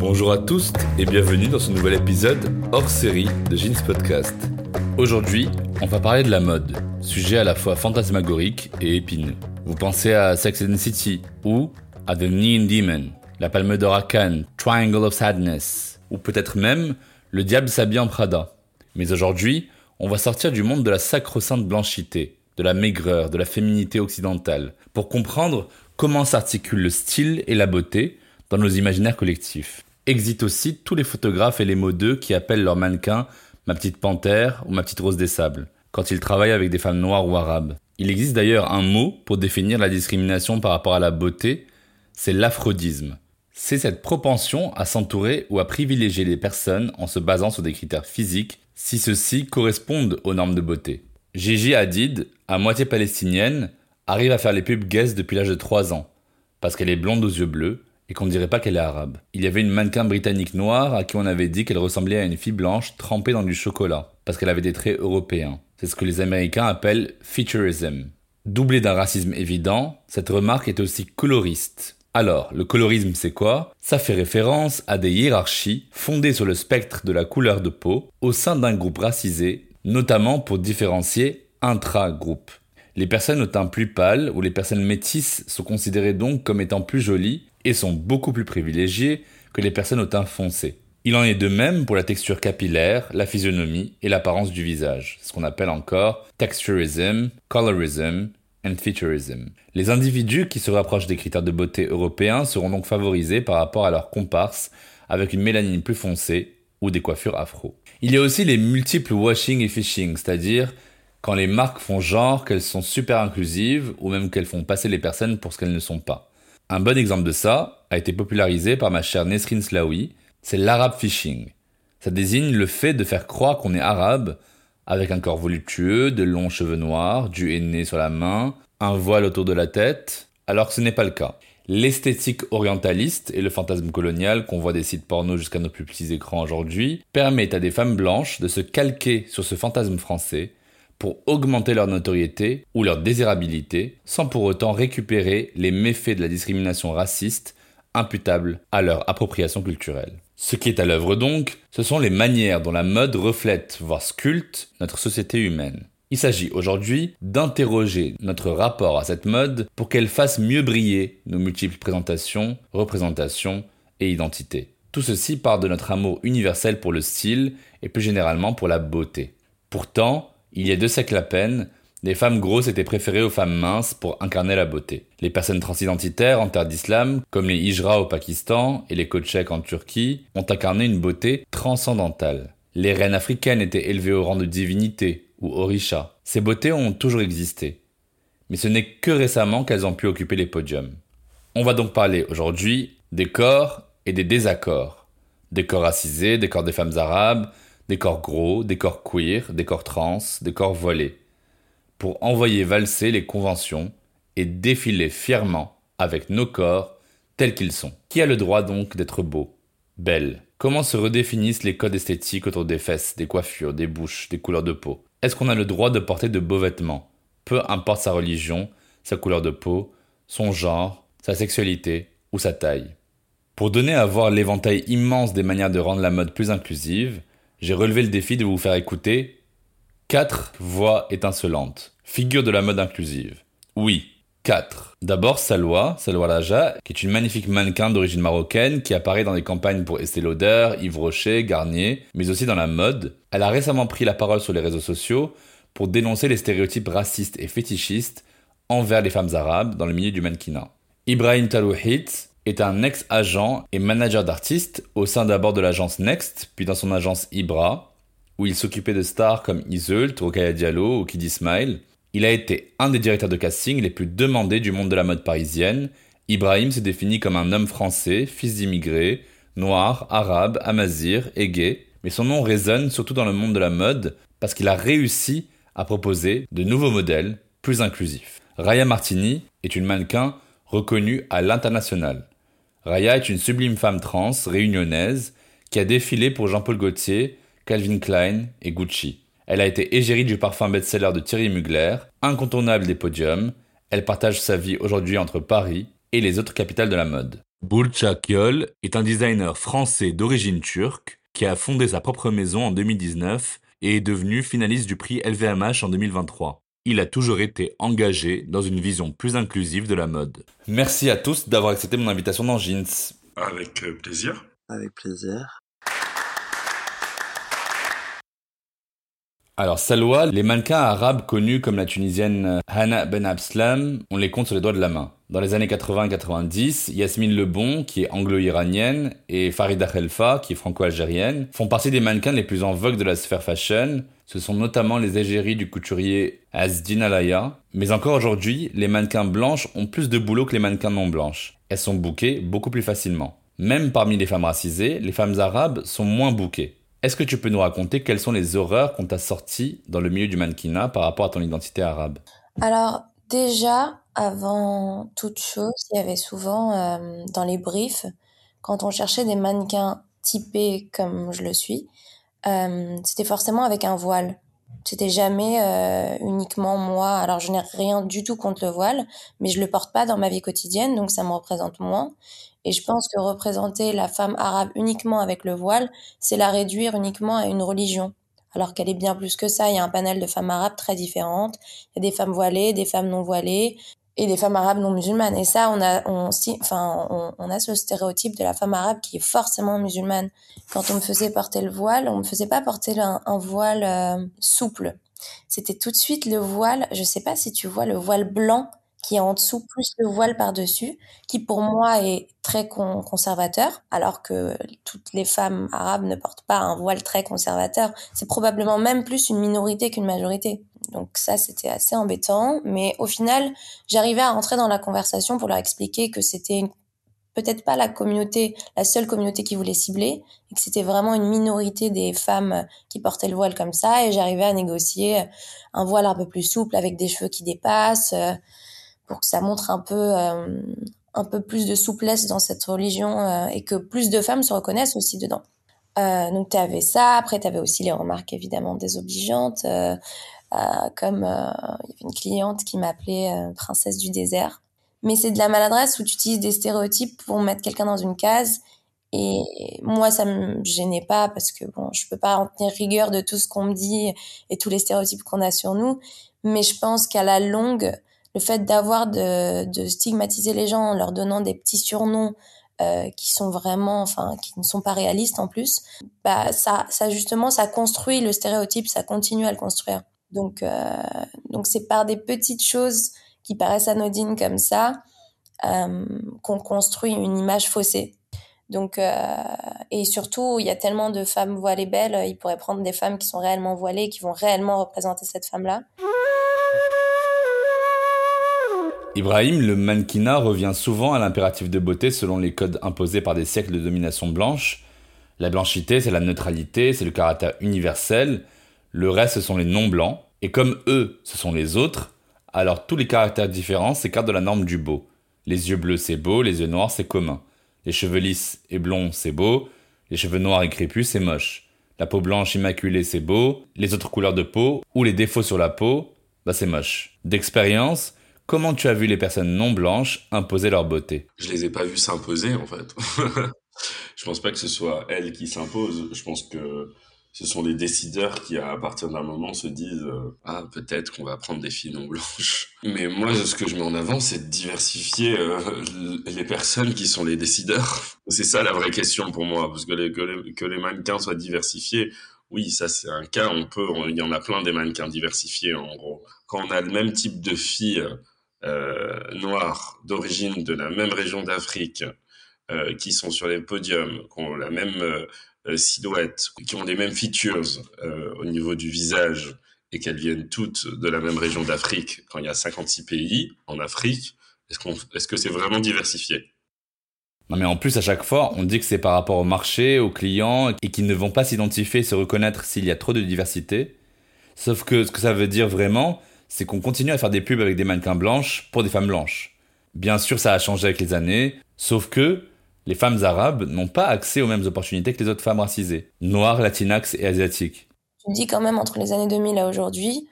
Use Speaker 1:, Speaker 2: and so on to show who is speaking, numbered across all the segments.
Speaker 1: Bonjour à tous et bienvenue dans ce nouvel épisode hors série de Jeans Podcast. Aujourd'hui, on va parler de la mode, sujet à la fois fantasmagorique et épineux. Vous pensez à Sex and City ou à The Neon Demon, la Palme d'Or Triangle of Sadness, ou peut-être même Le Diable s'habille en Prada. Mais aujourd'hui, on va sortir du monde de la sacro-sainte blanchité, de la maigreur, de la féminité occidentale, pour comprendre comment s'articulent le style et la beauté dans nos imaginaires collectifs. Exit aussi tous les photographes et les modeux qui appellent leur mannequin ma petite panthère ou ma petite rose des sables, quand ils travaillent avec des femmes noires ou arabes. Il existe d'ailleurs un mot pour définir la discrimination par rapport à la beauté, c'est l'aphrodisme. C'est cette propension à s'entourer ou à privilégier les personnes en se basant sur des critères physiques si ceux-ci correspondent aux normes de beauté. Gigi Hadid, à moitié palestinienne, arrive à faire les pubs guest depuis l'âge de 3 ans, parce qu'elle est blonde aux yeux bleus, et qu'on ne dirait pas qu'elle est arabe. Il y avait une mannequin britannique noire à qui on avait dit qu'elle ressemblait à une fille blanche trempée dans du chocolat, parce qu'elle avait des traits européens. C'est ce que les Américains appellent featureism. Doublé d'un racisme évident, cette remarque est aussi coloriste. Alors, le colorisme c'est quoi? Ça fait référence à des hiérarchies fondées sur le spectre de la couleur de peau au sein d'un groupe racisé, notamment pour différencier intra-groupe. Les personnes au teint plus pâle ou les personnes métisses sont considérées donc comme étant plus jolies et sont beaucoup plus privilégiées que les personnes au teint foncé. Il en est de même pour la texture capillaire, la physionomie et l'apparence du visage, ce qu'on appelle encore texturism, colorism Les individus qui se rapprochent des critères de beauté européens seront donc favorisés par rapport à leurs comparses avec une mélanine plus foncée ou des coiffures afro. Il y a aussi les multiples washing et phishing, c'est-à-dire quand les marques font genre qu'elles sont super inclusives ou même qu'elles font passer les personnes pour ce qu'elles ne sont pas. Un bon exemple de ça a été popularisé par ma chère Nesrin Slaoui, c'est l'arabe phishing. Ça désigne le fait de faire croire qu'on est arabe avec un corps voluptueux, de longs cheveux noirs, du henné sur la main, un voile autour de la tête, alors que ce n'est pas le cas. L'esthétique orientaliste et le fantasme colonial qu'on voit des sites porno jusqu'à nos plus petits écrans aujourd'hui permettent à des femmes blanches de se calquer sur ce fantasme français pour augmenter leur notoriété ou leur désirabilité sans pour autant récupérer les méfaits de la discrimination raciste imputables à leur appropriation culturelle. Ce qui est à l'œuvre donc, ce sont les manières dont la mode reflète, voire sculpte, notre société humaine. Il s'agit aujourd'hui d'interroger notre rapport à cette mode pour qu'elle fasse mieux briller nos multiples présentations, représentations et identités. Tout ceci part de notre amour universel pour le style et plus généralement pour la beauté. Pourtant, il y a deux siècles à peine, les femmes grosses étaient préférées aux femmes minces pour incarner la beauté. Les personnes transidentitaires en terre d'islam, comme les hijras au Pakistan et les Kocheks en Turquie, ont incarné une beauté transcendantale. Les reines africaines étaient élevées au rang de divinité ou orisha. Ces beautés ont toujours existé. Mais ce n'est que récemment qu'elles ont pu occuper les podiums. On va donc parler aujourd'hui des corps et des désaccords. Des corps racisés, des corps des femmes arabes, des corps gros, des corps queer, des corps trans, des corps voilés, pour envoyer valser les conventions et défiler fièrement avec nos corps tels qu'ils sont. Qui a le droit donc d'être beau, belle. Comment se redéfinissent les codes esthétiques autour des fesses, des coiffures, des bouches, des couleurs de peau? Est-ce qu'on a le droit de porter de beaux vêtements? Peu importe sa religion, sa couleur de peau, son genre, sa sexualité ou sa taille. Pour donner à voir l'éventail immense des manières de rendre la mode plus inclusive, j'ai relevé le défi de vous faire écouter quatre voix étincelantes, figure de la mode inclusive. Oui, quatre. D'abord Salwa, Salwa Raja, qui est une magnifique mannequin d'origine marocaine qui apparaît dans des campagnes pour Estée Lauder, Yves Rocher, Garnier, mais aussi dans la mode. Elle a récemment pris la parole sur les réseaux sociaux pour dénoncer les stéréotypes racistes et fétichistes envers les femmes arabes dans le milieu du mannequinat. Ibrahim Talouhit est un ex-agent et manager d'artistes au sein d'abord de l'agence Next, puis dans son agence Ibra, où il s'occupait de stars comme Iseult, Rokaya Diallo ou Kiddy Smile. Il a été un des directeurs de casting les plus demandés du monde de la mode parisienne. Ibrahim se définit comme un homme français, fils d'immigrés, noir, arabe, amazir et gay, mais son nom résonne surtout dans le monde de la mode parce qu'il a réussi à proposer de nouveaux modèles plus inclusifs. Raya Martini est une mannequin reconnue à l'international. Raya est une sublime femme trans réunionnaise qui a défilé pour Jean-Paul Gaultier, Calvin Klein et Gucci. Elle a été égérie du parfum best-seller de Thierry Mugler, incontournable des podiums. Elle partage sa vie aujourd'hui entre Paris et les autres capitales de la mode. Burça Kyol est un designer français d'origine turque qui a fondé sa propre maison en 2019 et est devenu finaliste du prix LVMH en 2023. Il a toujours été engagé dans une vision plus inclusive de la mode. Merci à tous d'avoir accepté mon invitation dans Jeans.
Speaker 2: Avec euh, plaisir.
Speaker 3: Avec plaisir.
Speaker 1: Alors, Salwa, les mannequins arabes connus comme la tunisienne euh, Hana Ben Abslam, on les compte sur les doigts de la main. Dans les années 80 et 90, Yasmine Lebon, qui est anglo-iranienne, et Farida Khelfa, qui est franco-algérienne, font partie des mannequins les plus en vogue de la sphère fashion. Ce sont notamment les égéries du couturier Azdin Alaya. Mais encore aujourd'hui, les mannequins blanches ont plus de boulot que les mannequins non blanches. Elles sont bouquées beaucoup plus facilement. Même parmi les femmes racisées, les femmes arabes sont moins bouquées. Est-ce que tu peux nous raconter quelles sont les horreurs qu'on t'a sorties dans le milieu du mannequinat par rapport à ton identité arabe?
Speaker 4: Alors, déjà, avant toute chose, il y avait souvent euh, dans les briefs, quand on cherchait des mannequins typés comme je le suis, euh, c'était forcément avec un voile. C'était jamais euh, uniquement moi. Alors je n'ai rien du tout contre le voile, mais je le porte pas dans ma vie quotidienne, donc ça me représente moins. Et je pense que représenter la femme arabe uniquement avec le voile, c'est la réduire uniquement à une religion. Alors qu'elle est bien plus que ça. Il y a un panel de femmes arabes très différentes. Il y a des femmes voilées, des femmes non voilées et des femmes arabes non musulmanes. Et ça, on a, on, enfin, on, on, a ce stéréotype de la femme arabe qui est forcément musulmane. Quand on me faisait porter le voile, on me faisait pas porter un, un voile euh, souple. C'était tout de suite le voile. Je sais pas si tu vois le voile blanc qui est en dessous plus le voile par-dessus, qui pour moi est très conservateur, alors que toutes les femmes arabes ne portent pas un voile très conservateur. C'est probablement même plus une minorité qu'une majorité. Donc ça, c'était assez embêtant. Mais au final, j'arrivais à rentrer dans la conversation pour leur expliquer que c'était peut-être pas la communauté, la seule communauté qui voulait cibler, et que c'était vraiment une minorité des femmes qui portaient le voile comme ça. Et j'arrivais à négocier un voile un peu plus souple avec des cheveux qui dépassent pour que ça montre un peu euh, un peu plus de souplesse dans cette religion euh, et que plus de femmes se reconnaissent aussi dedans. Euh, donc tu avais ça, après tu avais aussi les remarques évidemment désobligeantes, comme il y avait une cliente qui m'appelait princesse du désert. Mais c'est de la maladresse où tu utilises des stéréotypes pour mettre quelqu'un dans une case. Et moi, ça me gênait pas parce que bon, je peux pas en tenir rigueur de tout ce qu'on me dit et tous les stéréotypes qu'on a sur nous. Mais je pense qu'à la longue, le fait d'avoir de, de, stigmatiser les gens en leur donnant des petits surnoms euh, qui sont vraiment, enfin, qui ne sont pas réalistes en plus, bah ça, ça justement, ça construit le stéréotype, ça continue à le construire. Donc, euh, donc c'est par des petites choses qui paraissent anodines comme ça euh, qu'on construit une image faussée. Donc, euh, et surtout, il y a tellement de femmes voilées belles, ils pourraient prendre des femmes qui sont réellement voilées, qui vont réellement représenter cette femme-là.
Speaker 1: Ibrahim, le mannequinat revient souvent à l'impératif de beauté selon les codes imposés par des siècles de domination blanche. La blanchité, c'est la neutralité, c'est le caractère universel. Le reste, ce sont les non-blancs. Et comme eux, ce sont les autres, alors tous les caractères différents s'écartent de la norme du beau. Les yeux bleus, c'est beau, les yeux noirs, c'est commun. Les cheveux lisses et blonds, c'est beau. Les cheveux noirs et crépus, c'est moche. La peau blanche immaculée, c'est beau. Les autres couleurs de peau, ou les défauts sur la peau, bah c'est moche. D'expérience, Comment tu as vu les personnes non blanches imposer leur beauté?
Speaker 2: Je les ai pas vues s'imposer en fait. je pense pas que ce soit elles qui s'imposent. Je pense que ce sont les décideurs qui, à partir d'un moment, se disent euh, ah peut-être qu'on va prendre des filles non blanches. Mais moi, ce que je mets en avant, c'est de diversifier euh, les personnes qui sont les décideurs. C'est ça la vraie question pour moi, parce que les, que les, que les mannequins soient diversifiés. Oui, ça c'est un cas. On peut, il y en a plein des mannequins diversifiés en gros. Quand on a le même type de filles noirs d'origine de la même région d'Afrique euh, qui sont sur les podiums, qui ont la même euh, silhouette, qui ont les mêmes features au niveau du visage et qu'elles viennent toutes de la même région d'Afrique, quand il y a 56 pays en Afrique, est-ce que c'est vraiment diversifié?
Speaker 1: Non mais en plus à chaque fois on dit que c'est par rapport au marché, aux clients et qu'ils ne vont pas s'identifier, se reconnaître s'il y a trop de diversité. Sauf que ce que ça veut dire vraiment, c'est qu'on continue à faire des pubs avec des mannequins blanches pour des femmes blanches. Bien sûr ça a changé avec les années, sauf que les femmes arabes n'ont pas accès aux mêmes opportunités que les autres femmes racisées, noires, latinax et asiatiques.
Speaker 4: Tu dis quand même entre les années 2000 à aujourd'hui,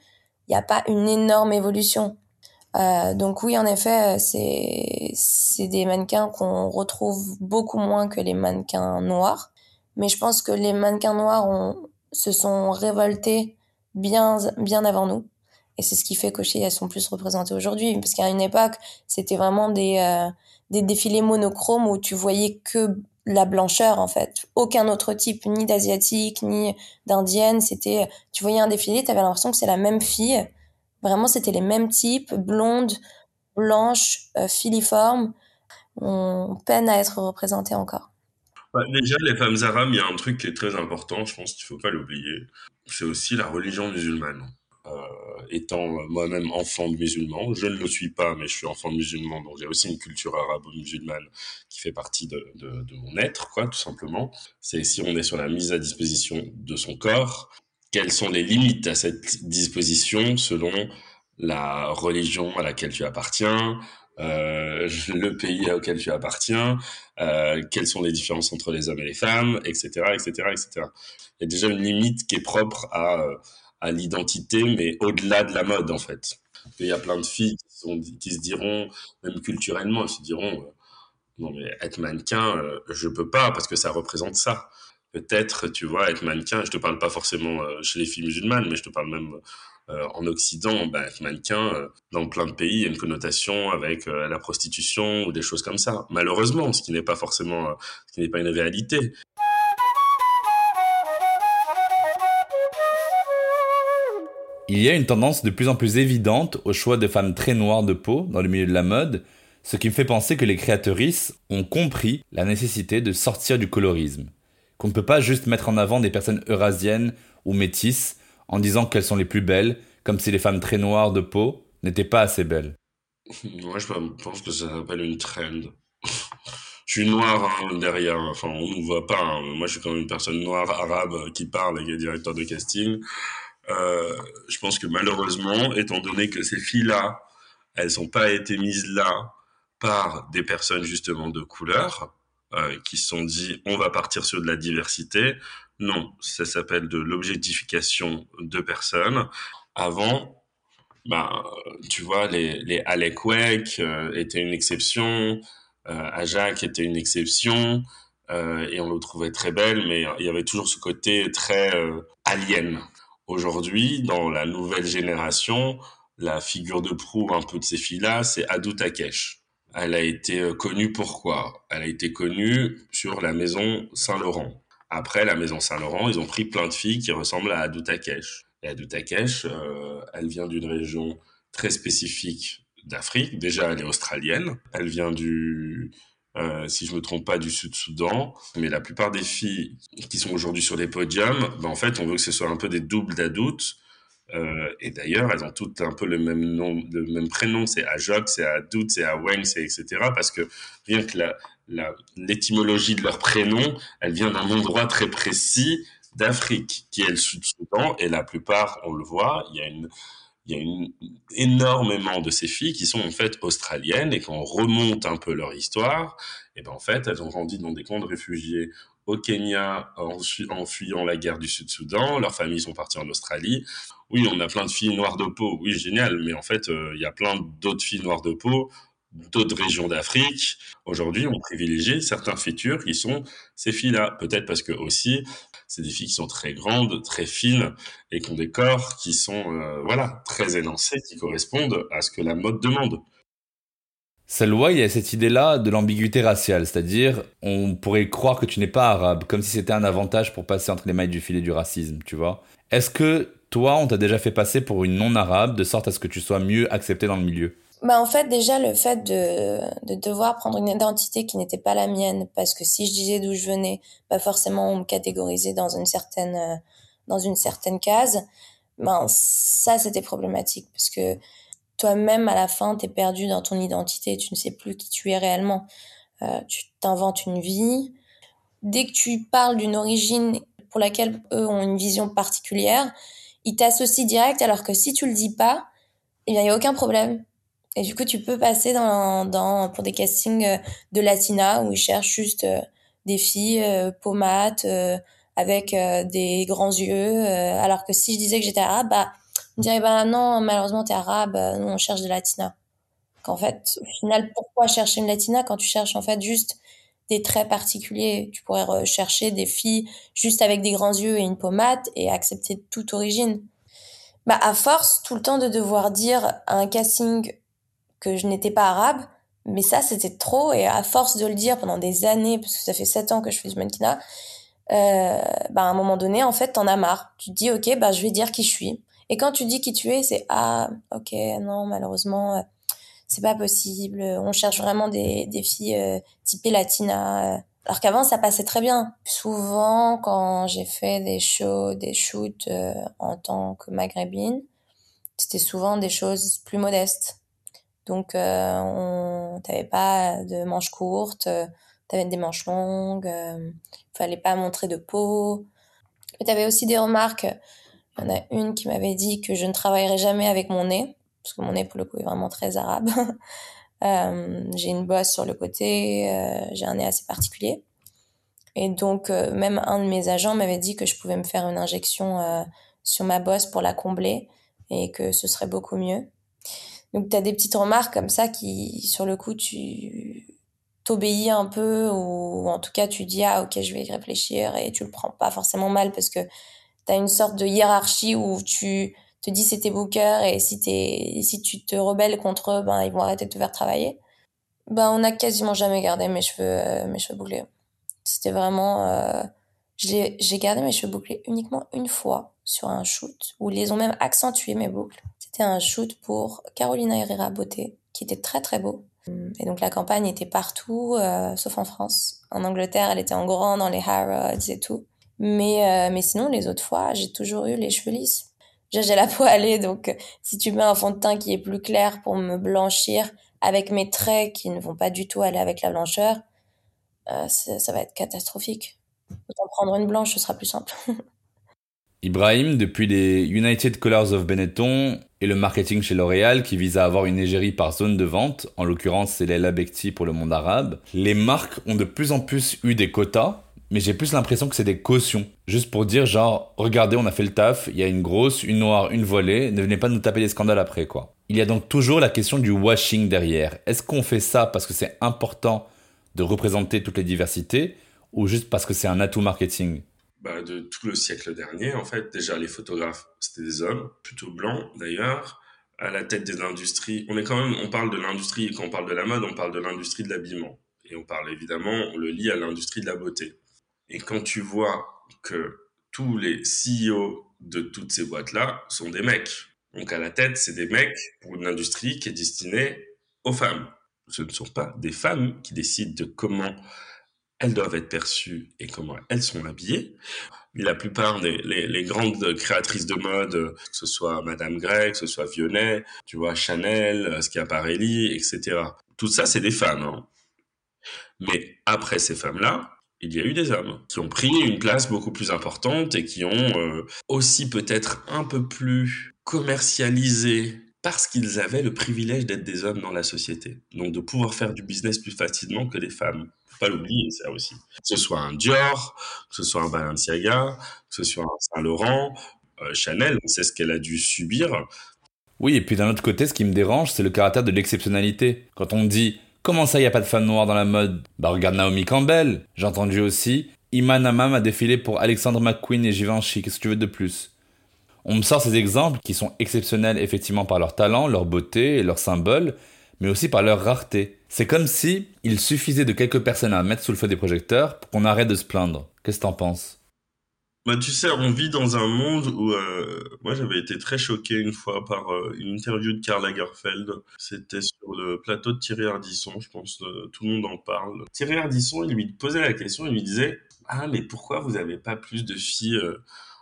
Speaker 4: il n'y a pas une énorme évolution. Euh, donc oui, en effet, c'est des mannequins qu'on retrouve beaucoup moins que les mannequins noirs. Mais je pense que les mannequins noirs se sont révoltés bien, bien avant nous. Et c'est ce qui fait qu'aussi elles sont plus représentées aujourd'hui. Parce qu'à une époque, c'était vraiment des, euh, des défilés monochromes où tu voyais que la blancheur en fait. Aucun autre type, ni d'asiatique, ni d'indienne. C'était, tu voyais un défilé, tu avais l'impression que c'est la même fille Vraiment, c'était les mêmes types, blondes, blanches, euh, filiformes. On peine à être représentés encore.
Speaker 2: Bah, déjà, les femmes arabes, il y a un truc qui est très important, je pense qu'il ne faut pas l'oublier. C'est aussi la religion musulmane. Euh, étant moi-même enfant de musulman, je ne le suis pas, mais je suis enfant de musulman, donc j'ai aussi une culture arabo-musulmane qui fait partie de, mon être, quoi, tout simplement. C'est si on est sur la mise à disposition de son corps, quelles sont les limites à cette disposition selon la religion à laquelle tu appartiens, euh, le pays auquel tu appartiens, euh, quelles sont les différences entre les hommes et les femmes, etc., etc., etc. Il y a déjà une limite qui est propre à, à l'identité, mais au-delà de la mode, en fait. Il y a plein de filles qui, se diront, même culturellement, elles se diront, euh, non mais être mannequin, euh, je peux pas parce que ça représente ça peut-être, tu vois, être mannequin, je te parle pas forcément euh, chez les filles musulmanes, mais je te parle même euh, en Occident, bah, être mannequin, dans plein de pays, il y a une connotation avec la prostitution ou des choses comme ça. Malheureusement, ce qui n'est pas forcément, ce qui n'est pas une réalité.
Speaker 1: Il y a une tendance de plus en plus évidente au choix de femmes très noires de peau dans le milieu de la mode, ce qui me fait penser que les créatrices ont compris la nécessité de sortir du colorisme qu'on ne peut pas juste mettre en avant des personnes eurasiennes ou métisses en disant qu'elles sont les plus belles, comme si les femmes très noires de peau n'étaient pas assez belles.
Speaker 2: Moi, je pense que ça s'appelle une trend. je suis noir hein, derrière, enfin, on ne voit pas. Hein. Moi, je suis quand même une personne noire, arabe, qui parle et qui est directeur de casting. Euh, je pense que malheureusement, étant donné que ces filles-là, elles n'ont pas été mises là par des personnes justement de couleur, euh, qui se sont dit on va partir sur de la diversité. Non, ça s'appelle de l'objectification de personnes. Avant, bah, tu vois, les, les Alec Wake euh, étaient une exception, euh, Ajax était une exception, et on le trouvait très belle, mais il y avait toujours ce côté très alien. Aujourd'hui, dans la nouvelle génération, la figure de proue un peu de ces filles-là, c'est Adou Takesh elle a été euh, connue pourquoi? Elle a été connue sur la maison Saint-Laurent. Après la maison Saint-Laurent, ils ont pris plein de filles qui ressemblent à Adou Takesh. Et Adou Takesh, euh, elle vient d'une région très spécifique d'Afrique. Déjà, elle est australienne. Elle vient du, euh, si je me trompe pas, du Sud-Soudan. Mais la plupart des filles qui sont aujourd'hui sur des podiums, ben, en fait, on veut que ce soit un peu des doubles d'adultes euh, et d'ailleurs, elles ont toutes un peu le même nom, le même prénom. C'est Ajok, c'est Adout, c'est Aweng, c'est etc. Parce que rien que l'étymologie de leur prénom, elle vient d'un endroit très précis d'Afrique, qui est le Sud-Soudan. Et la plupart, on le voit, il y a une, il y a énormément de ces filles qui sont en fait australiennes et quand on remonte un peu leur histoire, et ben en fait, elles ont grandi dans des camps de réfugiés au Kenya en, en fuyant la guerre du Sud-Soudan. Leurs familles sont parties en Australie. Oui, on a plein de filles noires de peau. Oui, génial. Mais en fait, euh, il y a plein d'autres filles noires de peau d'autres régions d'Afrique. Aujourd'hui, on privilégie certains features qui sont ces filles-là. Peut-être parce que aussi, c'est des filles qui sont très grandes, très fines et qui ont des corps qui sont, euh, voilà, très élancés, qui correspondent à ce que la mode demande.
Speaker 1: Salwa, il y a cette idée-là de l'ambiguïté raciale, c'est-à-dire on pourrait croire que tu n'es pas arabe, comme si c'était un avantage pour passer entre les mailles du filet du racisme, tu vois. Est-ce que toi, on t'a déjà fait passer pour une non-arabe, de sorte à ce que tu sois mieux accepté dans le milieu?
Speaker 4: Bah en fait déjà le fait de, de devoir prendre une identité qui n'était pas la mienne parce que si je disais d'où je venais pas forcément on me catégorisait dans une certaine euh, dans une certaine case. Ben ça c'était problématique parce que toi-même à la fin t'es perdu dans ton identité tu ne sais plus qui tu es réellement. Euh, tu t'inventes une vie. Dès que tu parles d'une origine pour laquelle eux ont une vision particulière ils t'associent direct alors que si tu le dis pas il n'y a aucun problème et du coup, tu peux passer dans, dans pour des castings euh, de Latina où ils cherchent juste euh, des filles euh, pomates avec des grands yeux. alors que si je disais que j'étais arabe, bah, on dirait bah non, malheureusement t'es arabe, nous on cherche des Latinas. Qu'en fait, au final, pourquoi chercher une Latina quand tu cherches en fait juste des traits particuliers? Tu pourrais rechercher des filles juste avec des grands yeux et une pommade et accepter toute origine. Bah à force tout le temps de devoir dire à un casting que je n'étais pas arabe, mais ça c'était trop et à force de le dire pendant des années, parce que ça fait sept ans que je fais du mannequinat, euh, bah à un moment donné en fait t'en as marre. Tu te dis ok bah je vais dire qui je suis. Et quand tu dis qui tu es, c'est ah ok non malheureusement euh, c'est pas possible. On cherche vraiment des, des filles euh, typées latina. Alors qu'avant ça passait très bien. Souvent quand j'ai fait des shows, des shoots euh, en tant que maghrébine, c'était souvent des choses plus modestes donc, euh, on pas de manches courtes, euh, t'avais des manches longues, euh, fallait pas montrer de peau. Mais t'avais aussi des remarques. Il y en a une qui m'avait dit que je ne travaillerai jamais avec mon nez, parce que mon nez, pour le coup, est vraiment très arabe. euh, j'ai une bosse sur le côté, euh, j'ai un nez assez particulier. Et donc, euh, même un de mes agents m'avait dit que je pouvais me faire une injection sur ma bosse pour la combler et que ce serait beaucoup mieux. Donc, tu as des petites remarques comme ça qui, sur le coup, tu t'obéis un peu ou en tout cas, tu dis, ah, ok, je vais y réfléchir et tu le prends pas forcément mal parce que tu as une sorte de hiérarchie où tu te dis c'est tes et si, es, si tu te rebelles contre eux, ben, ils vont arrêter de te faire travailler. Ben, on a quasiment jamais gardé mes cheveux, euh, mes cheveux bouclés. C'était vraiment, euh, j'ai gardé mes cheveux bouclés uniquement une fois sur un shoot où ils ont même accentué mes boucles. C'était un shoot pour Carolina Herrera Beauté, qui était très très beau. Et donc la campagne était partout, euh, sauf en France. En Angleterre, elle était en grand dans les Harrods et tout. Mais, euh, mais sinon, les autres fois, j'ai toujours eu les cheveux lisses. J'ai la peau allée, donc si tu mets un fond de teint qui est plus clair pour me blanchir avec mes traits qui ne vont pas du tout aller avec la blancheur, euh, ça va être catastrophique. Autant prendre une blanche, ce sera plus simple.
Speaker 1: Ibrahim, depuis les United Colors of Benetton et le marketing chez L'Oréal qui vise à avoir une égérie par zone de vente, en l'occurrence c'est Leila Bekti pour le monde arabe, les marques ont de plus en plus eu des quotas, mais j'ai plus l'impression que c'est des cautions. Juste pour dire genre, regardez on a fait le taf, il y a une grosse, une noire, une voilée, ne venez pas nous taper des scandales après quoi. Il y a donc toujours la question du washing derrière. Est-ce qu'on fait ça parce que c'est important de représenter toutes les diversités ou juste parce que c'est un atout marketing?
Speaker 2: Bah, de tout le siècle dernier, en fait. Déjà, les photographes, c'était des hommes, plutôt blancs d'ailleurs, à la tête des industries. On est quand même, on parle de l'industrie, quand on parle de la mode, on parle de l'industrie de l'habillement. Et on parle évidemment, on le lie à l'industrie de la beauté. Et quand tu vois que tous les CEO de toutes ces boîtes-là sont des mecs. Donc à la tête, c'est des mecs pour une industrie qui est destinée aux femmes. Ce ne sont pas des femmes qui décident de comment elles doivent être perçues et comment elles sont habillées. La plupart des grandes créatrices de mode, que ce soit Madame Gregg, que ce soit Vionnet, tu vois, Chanel, Schiaparelli, etc. Tout ça, c'est des femmes. Hein. Mais après ces femmes-là, il y a eu des hommes qui ont pris une place beaucoup plus importante et qui ont euh, aussi peut-être un peu plus commercialisé parce qu'ils avaient le privilège d'être des hommes dans la société. Donc de pouvoir faire du business plus facilement que des femmes pas l'oublier, ça aussi. Que ce soit un Dior, que ce soit un Balenciaga, que ce soit un Saint-Laurent, euh, Chanel, sait ce qu'elle a dû subir.
Speaker 1: Oui, et puis d'un autre côté, ce qui me dérange, c'est le caractère de l'exceptionnalité. Quand on dit Comment ça, il n'y a pas de femme noire dans la mode? Bah regarde Naomi Campbell. J'ai entendu aussi Iman Amam a défilé pour Alexandre McQueen et Givenchy. Qu'est-ce que tu veux de plus? On me sort ces exemples qui sont exceptionnels effectivement par leur talent, leur beauté et leur symbole, mais aussi par leur rareté. C'est comme si il suffisait de quelques personnes à mettre sous le feu des projecteurs pour qu'on arrête de se plaindre. Qu'est-ce que t'en penses?
Speaker 2: Bah, tu sais, on vit dans un monde où euh, moi j'avais été très choqué une fois par euh, une interview de Karl Lagerfeld. C'était sur le plateau de Thierry Ardisson, je pense euh, tout le monde en parle. Thierry Ardisson, il lui posait la question, il lui disait "Ah mais pourquoi vous avez pas plus de filles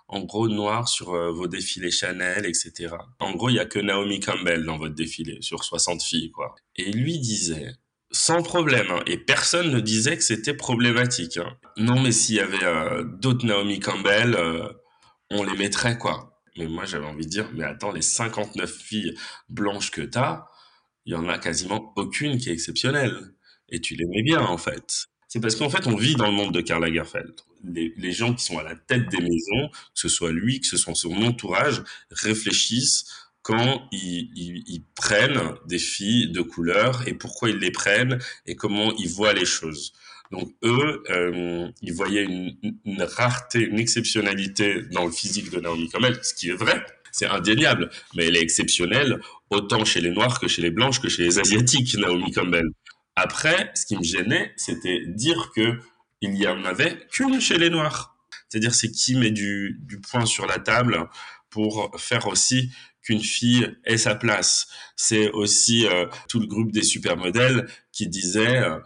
Speaker 2: en gros noires sur vos défilés Chanel, etc. En gros, il y a que Naomi Campbell dans votre défilé sur 60 filles quoi." Et lui disait sans problème. Hein. Et personne ne disait que c'était problématique. Hein. Non, mais s'il y avait euh, d'autres Naomi Campbell, euh, on les mettrait, quoi. Mais moi, j'avais envie de dire, mais attends, les 59 filles blanches que t'as, il y en a quasiment aucune qui est exceptionnelle. Et tu les mets bien, en fait. C'est parce qu'en fait, on vit dans le monde de Karl Lagerfeld. Les, les, gens qui sont à la tête des maisons, que ce soit lui, que ce soit son entourage, réfléchissent quand ils, prennent des filles de couleur et pourquoi ils les prennent et comment ils voient les choses. Donc eux, euh, ils voyaient une, rareté, une exceptionnalité dans le physique de Naomi Campbell, ce qui est vrai, c'est indéniable, mais elle est exceptionnelle autant chez les Noirs que chez les Blanches que chez les Asiatiques, Naomi Campbell. Après, ce qui me gênait, c'était dire que il y en avait qu'une chez les Noirs. C'est-à-dire, c'est qui met du, du point sur la table pour faire aussi qu'une fille ait sa place. C'est aussi euh, tout le groupe des supermodèles qui disait euh,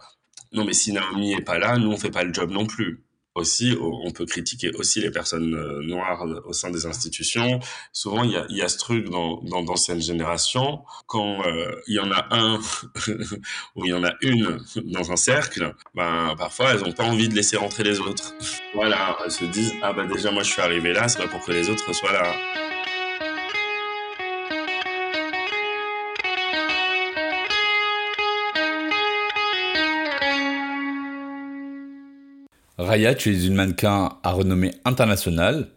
Speaker 2: non mais si Naomi est pas là, nous on fait pas le job non plus. Aussi, on peut critiquer aussi les personnes euh, noires au sein des institutions. Souvent, il y a, y a ce truc dans dans d'anciennes générations quand il y en a un ou il y en a une dans un cercle, ben parfois elles ont pas envie de laisser rentrer les autres. Voilà, elles se disent ah bah déjà moi je suis arrivée là, c'est pas pour que les autres soient là.
Speaker 1: Raya, tu es une mannequin à renommée internationale.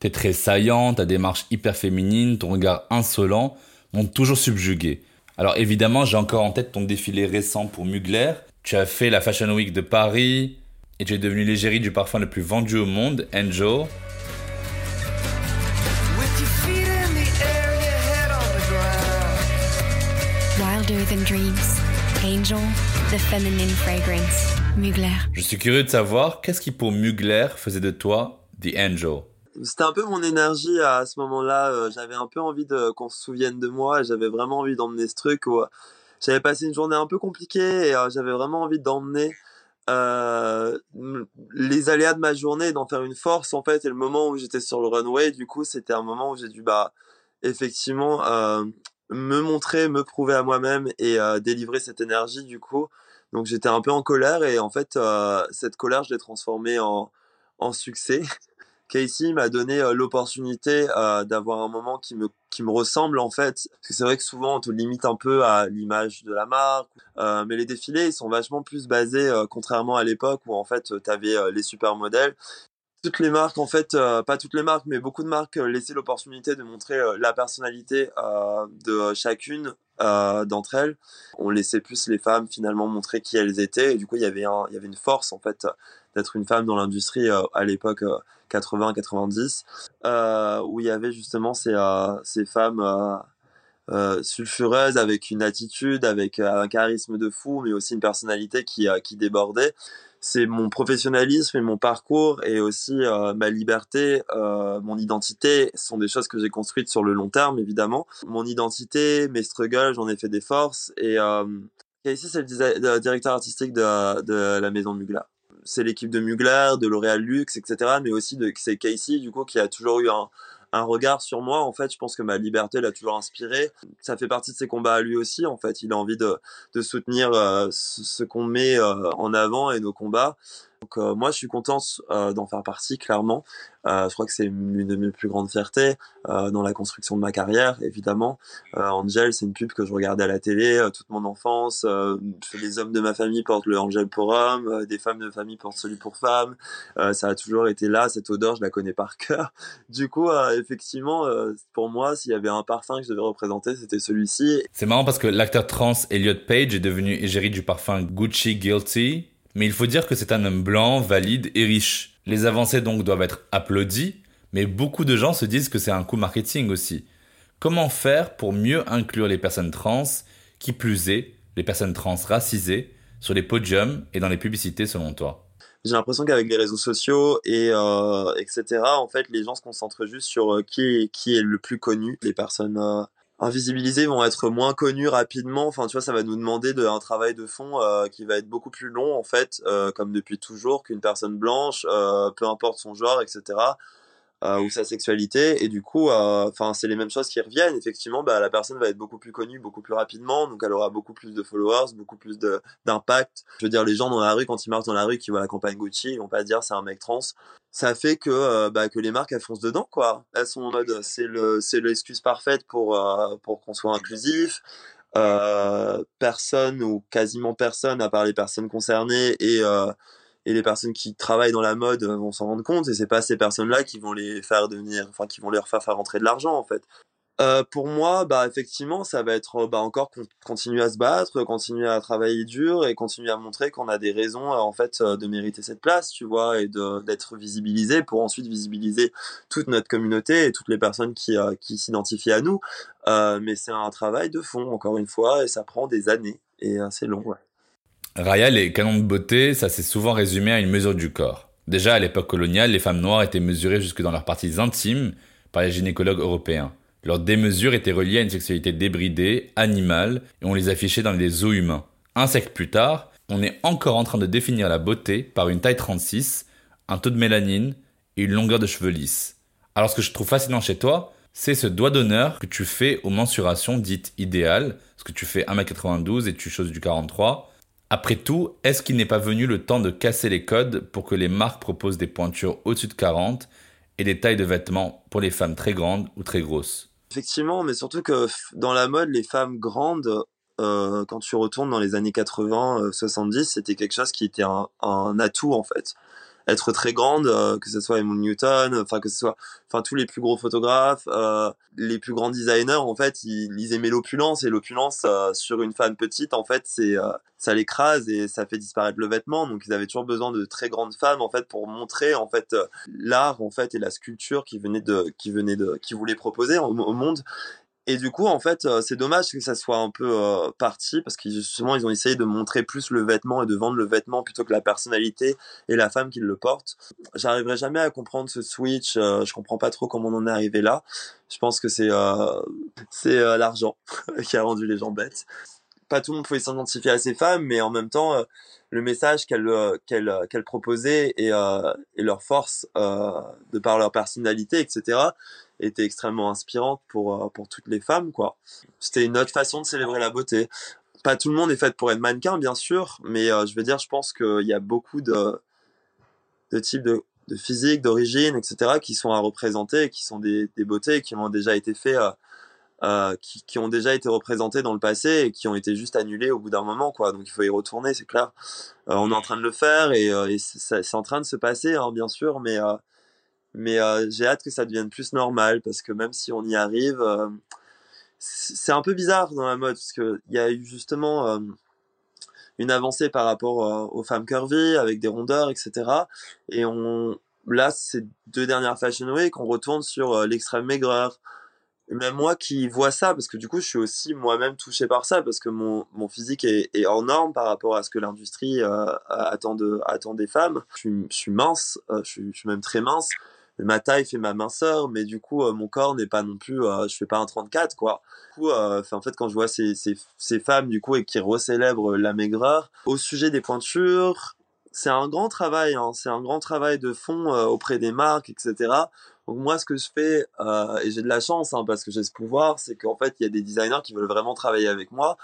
Speaker 1: T'es très saillante, ta démarche hyper féminine, ton regard insolent m'ont toujours subjugué. Alors évidemment, j'ai encore en tête ton défilé récent pour Mugler. Tu as fait la Fashion Week de Paris et tu es devenue l'égérie du parfum le plus vendu au monde, Angel. Wilder than dreams, Angel, the feminine fragrance. Mugler. Je suis curieux de savoir, qu'est-ce qui pour Mugler faisait de toi The Angel?
Speaker 3: C'était un peu mon énergie à ce moment-là. Euh, j'avais un peu envie de qu'on se souvienne de moi. J'avais vraiment envie d'emmener ce truc. Où j'avais passé une journée un peu compliquée et euh, j'avais vraiment envie d'emmener euh, les aléas de ma journée, d'en faire une force en fait. Et le moment où j'étais sur le runway, du coup, c'était un moment où j'ai dû bah effectivement me montrer, me prouver à moi-même et délivrer cette énergie du coup. Donc j'étais un peu en colère et en fait euh, cette colère je l'ai transformée en, en succès. Casey m'a donné euh, l'opportunité euh, d'avoir un moment qui me qui me ressemble en fait parce que c'est vrai que souvent on te limite un peu à l'image de la marque mais les défilés ils sont vachement plus basés contrairement à l'époque où en fait tu avais les supermodèles toutes les marques, en fait, pas toutes les marques, mais beaucoup de marques laissaient l'opportunité de montrer la personnalité de chacune euh, d'entre elles. On laissait plus les femmes finalement montrer qui elles étaient. Et du coup, il y avait, une force en fait d'être une femme dans l'industrie euh, à l'époque 80-90, euh, où il y avait justement ces femmes sulfureuses avec une attitude, avec un charisme de fou, mais aussi une personnalité qui, qui débordait c'est mon professionnalisme et mon parcours et aussi euh, ma liberté, euh, mon identité sont des choses que j'ai construites sur le long terme évidemment. Mon identité, mes struggles, j'en ai fait des forces et euh, ici c'est le, directeur artistique de, de la maison de Mugler. C'est l'équipe de Mugler, de L'Oréal Luxe, etc. Mais aussi de c'est Casey du coup qui a toujours eu un, un regard sur moi. En fait, je pense que ma liberté l'a toujours inspiré. Ça fait partie de ses combats à lui aussi. En fait, il a envie de, de soutenir euh, ce, qu'on met euh, en avant et nos combats. Donc euh, moi, je suis content d'en faire partie, clairement. Euh, je crois que c'est une de mes plus grandes fiertés euh, dans la construction de ma carrière, évidemment. Euh, Angel, c'est une pub que je regardais à la télé euh, toute mon enfance. les hommes de ma famille portent le Angel pour homme, des femmes de ma famille portent celui pour femme. ça a toujours été là, cette odeur, je la connais par cœur. Du coup, effectivement, pour moi, s'il y avait un parfum que je devais représenter, c'était celui-ci.
Speaker 1: C'est marrant parce que l'acteur trans Elliot Page est devenu égérie du parfum Gucci Guilty, mais il faut dire que c'est un homme blanc, valide et riche. Les avancées donc doivent être applaudies, mais beaucoup de gens se disent que c'est un coup marketing aussi. Comment faire pour mieux inclure les personnes trans, qui plus est, les personnes trans racisées, sur les podiums et dans les publicités selon toi?
Speaker 3: J'ai l'impression qu'avec les réseaux sociaux et euh, etc. En fait, les gens se concentrent juste sur euh, qui est, le plus connu. Les personnes euh, invisibilisées vont être moins connues rapidement. Enfin, tu vois, ça va nous demander de, un travail de fond euh, qui va être beaucoup plus long en fait, euh, comme depuis toujours, qu'une personne blanche, euh, peu importe son genre, etc euh, ou sa sexualité. Et du coup euh, enfin c'est les mêmes choses qui reviennent. Effectivement bah, la personne va être beaucoup plus connue beaucoup plus rapidement. Donc elle aura beaucoup plus de followers beaucoup plus d'impact. Je veux dire les gens dans la rue quand ils marchent dans la rue qui voient la campagne Gucci ils vont pas dire c'est un mec trans. Ça fait que euh, bah, que les marques elles foncent dedans quoi. Elles sont en mode c'est le c'est l'excuse parfaite pour pour qu'on soit inclusif. Euh, personne ou quasiment personne à part les personnes concernées et euh, et les personnes qui travaillent dans la mode vont s'en rendre compte et c'est pas ces personnes-là qui vont les faire devenir enfin qui vont leur faire faire rentrer de l'argent en fait. Euh, pour moi bah effectivement ça va être bah encore con continuer à se battre continuer à travailler dur et continuer à montrer qu'on a des raisons euh, en fait euh, de mériter cette place tu vois et d'être visibilisé pour ensuite visibiliser toute notre communauté et toutes les personnes qui euh, qui s'identifient à nous. Euh, mais c'est un travail de fond encore une fois et ça prend des années et euh, c'est long. Ouais.
Speaker 1: Raya, les canons de beauté, ça s'est souvent résumé à une mesure du corps. Déjà, à l'époque coloniale, les femmes noires étaient mesurées jusque dans leurs parties intimes par les gynécologues européens. Leur démesure était reliée à une sexualité débridée, animale, et on les affichait dans les os humains. Un siècle plus tard, on est encore en train de définir la beauté par une taille 36, un taux de mélanine et une longueur de cheveux lisses. Alors ce que je trouve fascinant chez toi, c'est ce doigt d'honneur que tu fais aux mensurations dites idéales, parce que tu fais 1m92 et tu choses du 43, après tout, est-ce qu'il n'est pas venu le temps de casser les codes pour que les marques proposent des pointures au-dessus de 40 et des tailles de vêtements pour les femmes très grandes ou très grosses?
Speaker 3: Effectivement, mais surtout que dans la mode, les femmes grandes, euh, quand tu retournes dans les années 80, euh, 70, c'était quelque chose qui était un atout en fait être très grande, euh, que ce soit Emma Newton, enfin que ce soit, enfin tous les plus gros photographes, euh, les plus grands designers, en fait, ils, ils aimaient l'opulence et l'opulence euh, sur une femme petite, en fait, c'est euh, ça l'écrase et ça fait disparaître le vêtement. Donc ils avaient toujours besoin de très grandes femmes, en fait, pour montrer en fait euh, l'art, en fait, et la sculpture qui venait de, qui venait de, qui voulait proposer au, au monde. Et du coup, en fait, euh, c'est dommage que ça soit un peu euh, parti parce que justement, ils ont essayé de montrer plus le vêtement et de vendre le vêtement plutôt que la personnalité et la femme qui le porte. J'arriverai jamais à comprendre ce switch. Euh, je comprends pas trop comment on en est arrivé là. Je pense que c'est euh, c'est euh, l'argent qui a rendu les gens bêtes. Pas tout le monde pouvait s'identifier à ces femmes, mais en même temps, euh, le message qu'elles euh, qu'elles proposaient et, et leur force de par leur personnalité, etc était extrêmement inspirante pour, euh, pour toutes les femmes, quoi. C'était une autre façon de célébrer la beauté. Pas tout le monde est fait pour être mannequin, bien sûr, mais euh, je veux dire, je pense qu'il y a beaucoup de, de types de, de physique, d'origine, etc., qui sont à représenter, qui sont des, beautés qui ont déjà été faits, euh, qui, qui ont déjà été représentés dans le passé et qui ont été juste annulés au bout d'un moment, quoi. Donc il faut y retourner, c'est clair. On est en train de le faire et, et c'est en train de se passer, hein, bien sûr, mais mais euh, j'ai hâte que ça devienne plus normal parce que même si on y arrive, euh, c'est un peu bizarre dans la mode parce que il y a eu justement euh, une avancée par rapport aux femmes curvy avec des rondeurs, etc. Et on là ces deux dernières Fashion Week, on retourne sur l'extrême maigreur. Même moi qui vois ça, parce que du coup je suis aussi moi-même touché par ça, parce que mon, physique est, est hors norme par rapport à ce que l'industrie attend, de, attend des femmes. Je suis, mince, je suis même très mince ma taille fait ma minceur, mais du coup, euh, mon corps n'est pas non plus, euh, je fais pas un 34, quoi. Du coup, euh, en fait, quand je vois ces, ces, ces femmes, du coup, et qui recélèbrent la maigreur, au sujet des pointures, c'est un grand travail, hein, c'est un grand travail de fond auprès des marques, etc. Donc moi, ce que je fais, et j'ai de la chance, hein, parce que j'ai ce pouvoir, c'est qu'en fait, il y a des designers qui veulent vraiment travailler avec moi.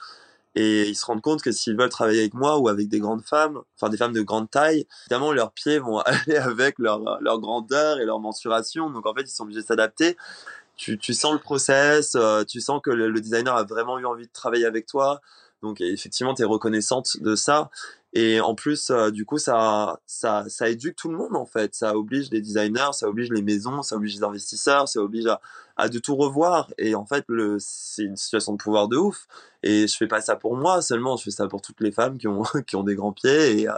Speaker 3: Et ils se rendent compte que s'ils veulent travailler avec moi ou avec des grandes femmes, enfin des femmes de grande taille, évidemment leurs pieds vont aller avec leur, leur grandeur et leur mensuration. Donc en fait, ils sont obligés de s'adapter. Tu, tu sens le process, euh, tu sens que le, le, designer a vraiment eu envie de travailler avec toi. Donc effectivement, tu es reconnaissante de ça. Et en plus, euh, du coup, ça, ça, ça éduque tout le monde en fait. Ça oblige les designers, ça oblige les maisons, ça oblige les investisseurs, ça oblige à, à de tout revoir. Et en fait, c'est une situation de pouvoir de ouf. Et je fais pas ça pour moi seulement, je fais ça pour toutes les femmes qui ont, qui ont des grands pieds. Et,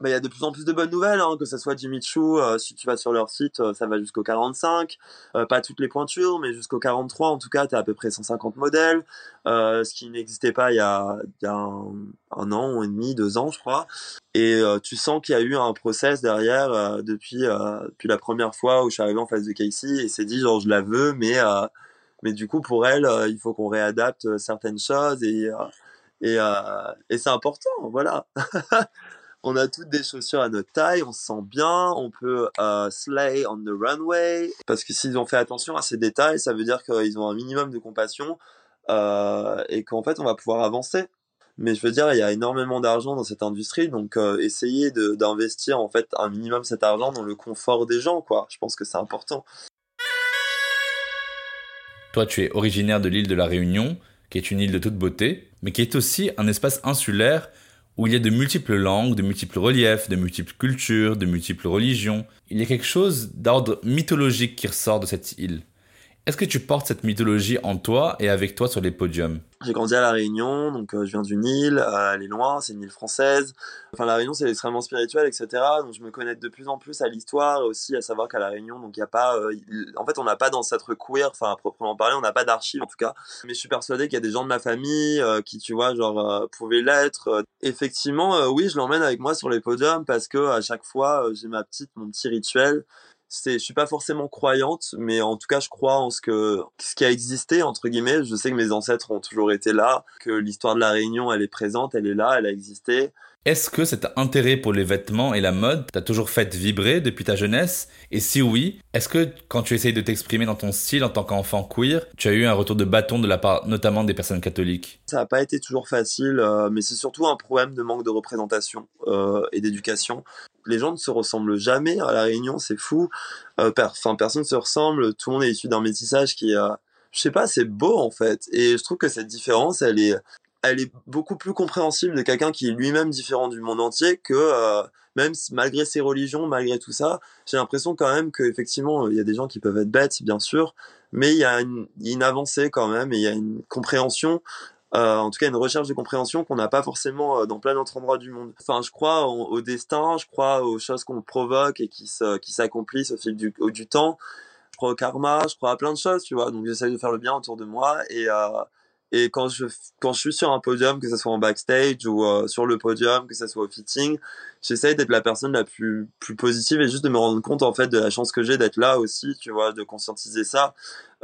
Speaker 3: bah, il y a de plus en plus de bonnes nouvelles, hein, que ce soit Jimmy Choo, euh, si tu vas sur leur site, euh, ça va jusqu'au 45, euh, pas toutes les pointures, mais jusqu'au 43 en tout cas, tu as à peu près 150 modèles, ce qui n'existait pas il y a, y a un, un, an et demi, deux ans je crois, et tu sens qu'il y a eu un process derrière depuis, depuis la première fois où je suis arrivé en face de Casey et c'est dit genre je la veux, mais, mais du coup pour elle, il faut qu'on réadapte certaines choses et... et, et c'est important, voilà. on a toutes des chaussures à notre taille, on se sent bien, on peut euh, slay on the runway. Parce que s'ils ont fait attention à ces détails, ça veut dire qu'ils ont un minimum de compassion euh, et qu'en fait on va pouvoir avancer. Mais je veux dire, il y a énormément d'argent dans cette industrie, donc euh, essayer d'investir en fait un minimum cet argent dans le confort des gens, quoi. Je pense que c'est important.
Speaker 1: Toi, tu es originaire de l'île de la Réunion, qui est une île de toute beauté, mais qui est aussi un espace insulaire où il y a de multiples langues, de multiples reliefs, de multiples cultures, de multiples religions. Il y a quelque chose d'ordre mythologique qui ressort de cette île. Est-ce que tu portes cette mythologie en toi et avec toi sur les podiums
Speaker 3: j'ai grandi à La Réunion, donc euh, je viens d'une île, euh, elle est loin, c'est une île française. Enfin, La Réunion, c'est extrêmement spirituel, etc. Donc, je me connais de plus en plus à l'histoire et aussi à savoir qu'à La Réunion, donc il y a pas, euh, en fait, on n'a pas d'ancêtre queer, enfin, à proprement parler, on n'a pas d'archives en tout cas. Mais je suis persuadé qu'il y a des gens de ma famille qui, tu vois, genre, pouvaient l'être. Effectivement, oui, je l'emmène avec moi sur les podiums parce que à chaque fois, j'ai ma petite, mon petit rituel c'est, je suis pas forcément croyante, mais en tout cas, je crois en ce que, ce qui a existé, entre guillemets. Je sais que mes ancêtres ont toujours été là, que l'histoire de la Réunion, elle est présente, elle est là, elle a existé.
Speaker 1: Est-ce que cet intérêt pour les vêtements et la mode t'a toujours fait vibrer depuis ta jeunesse? Et si oui, est-ce que quand tu essayes de t'exprimer dans ton style en tant qu'enfant queer, tu as eu un retour de bâton de la part notamment des personnes catholiques?
Speaker 3: Ça n'a pas été toujours facile, euh, mais c'est surtout un problème de manque de représentation euh, et d'éducation. Les gens ne se ressemblent jamais à la Réunion, c'est fou. Euh, enfin, personne ne se ressemble, tout le monde est issu d'un métissage qui est je sais pas, c'est beau en fait. Et je trouve que cette différence, elle est, elle est beaucoup plus compréhensible de quelqu'un qui est lui-même différent du monde entier que euh, même malgré ses religions, malgré tout ça, j'ai l'impression quand même qu'effectivement il y a des gens qui peuvent être bêtes, bien sûr, mais il y a une, une avancée quand même et il y a une compréhension. Euh, en tout cas, une recherche de compréhension qu'on n'a pas forcément euh, dans plein d'autres endroits du monde. Enfin, je crois au destin, je crois aux choses qu'on provoque et qui s'accomplissent au fil du, au, du temps. Je crois au karma, je crois à plein de choses, tu vois. Donc, j'essaye de faire le bien autour de moi et, euh, et quand je, quand je suis sur un podium, que ce soit en backstage ou euh, sur le podium, que ce soit au fitting, j'essaye d'être la personne la plus, plus positive et juste de me rendre compte en fait de la chance que j'ai d'être là aussi, tu vois, de conscientiser ça,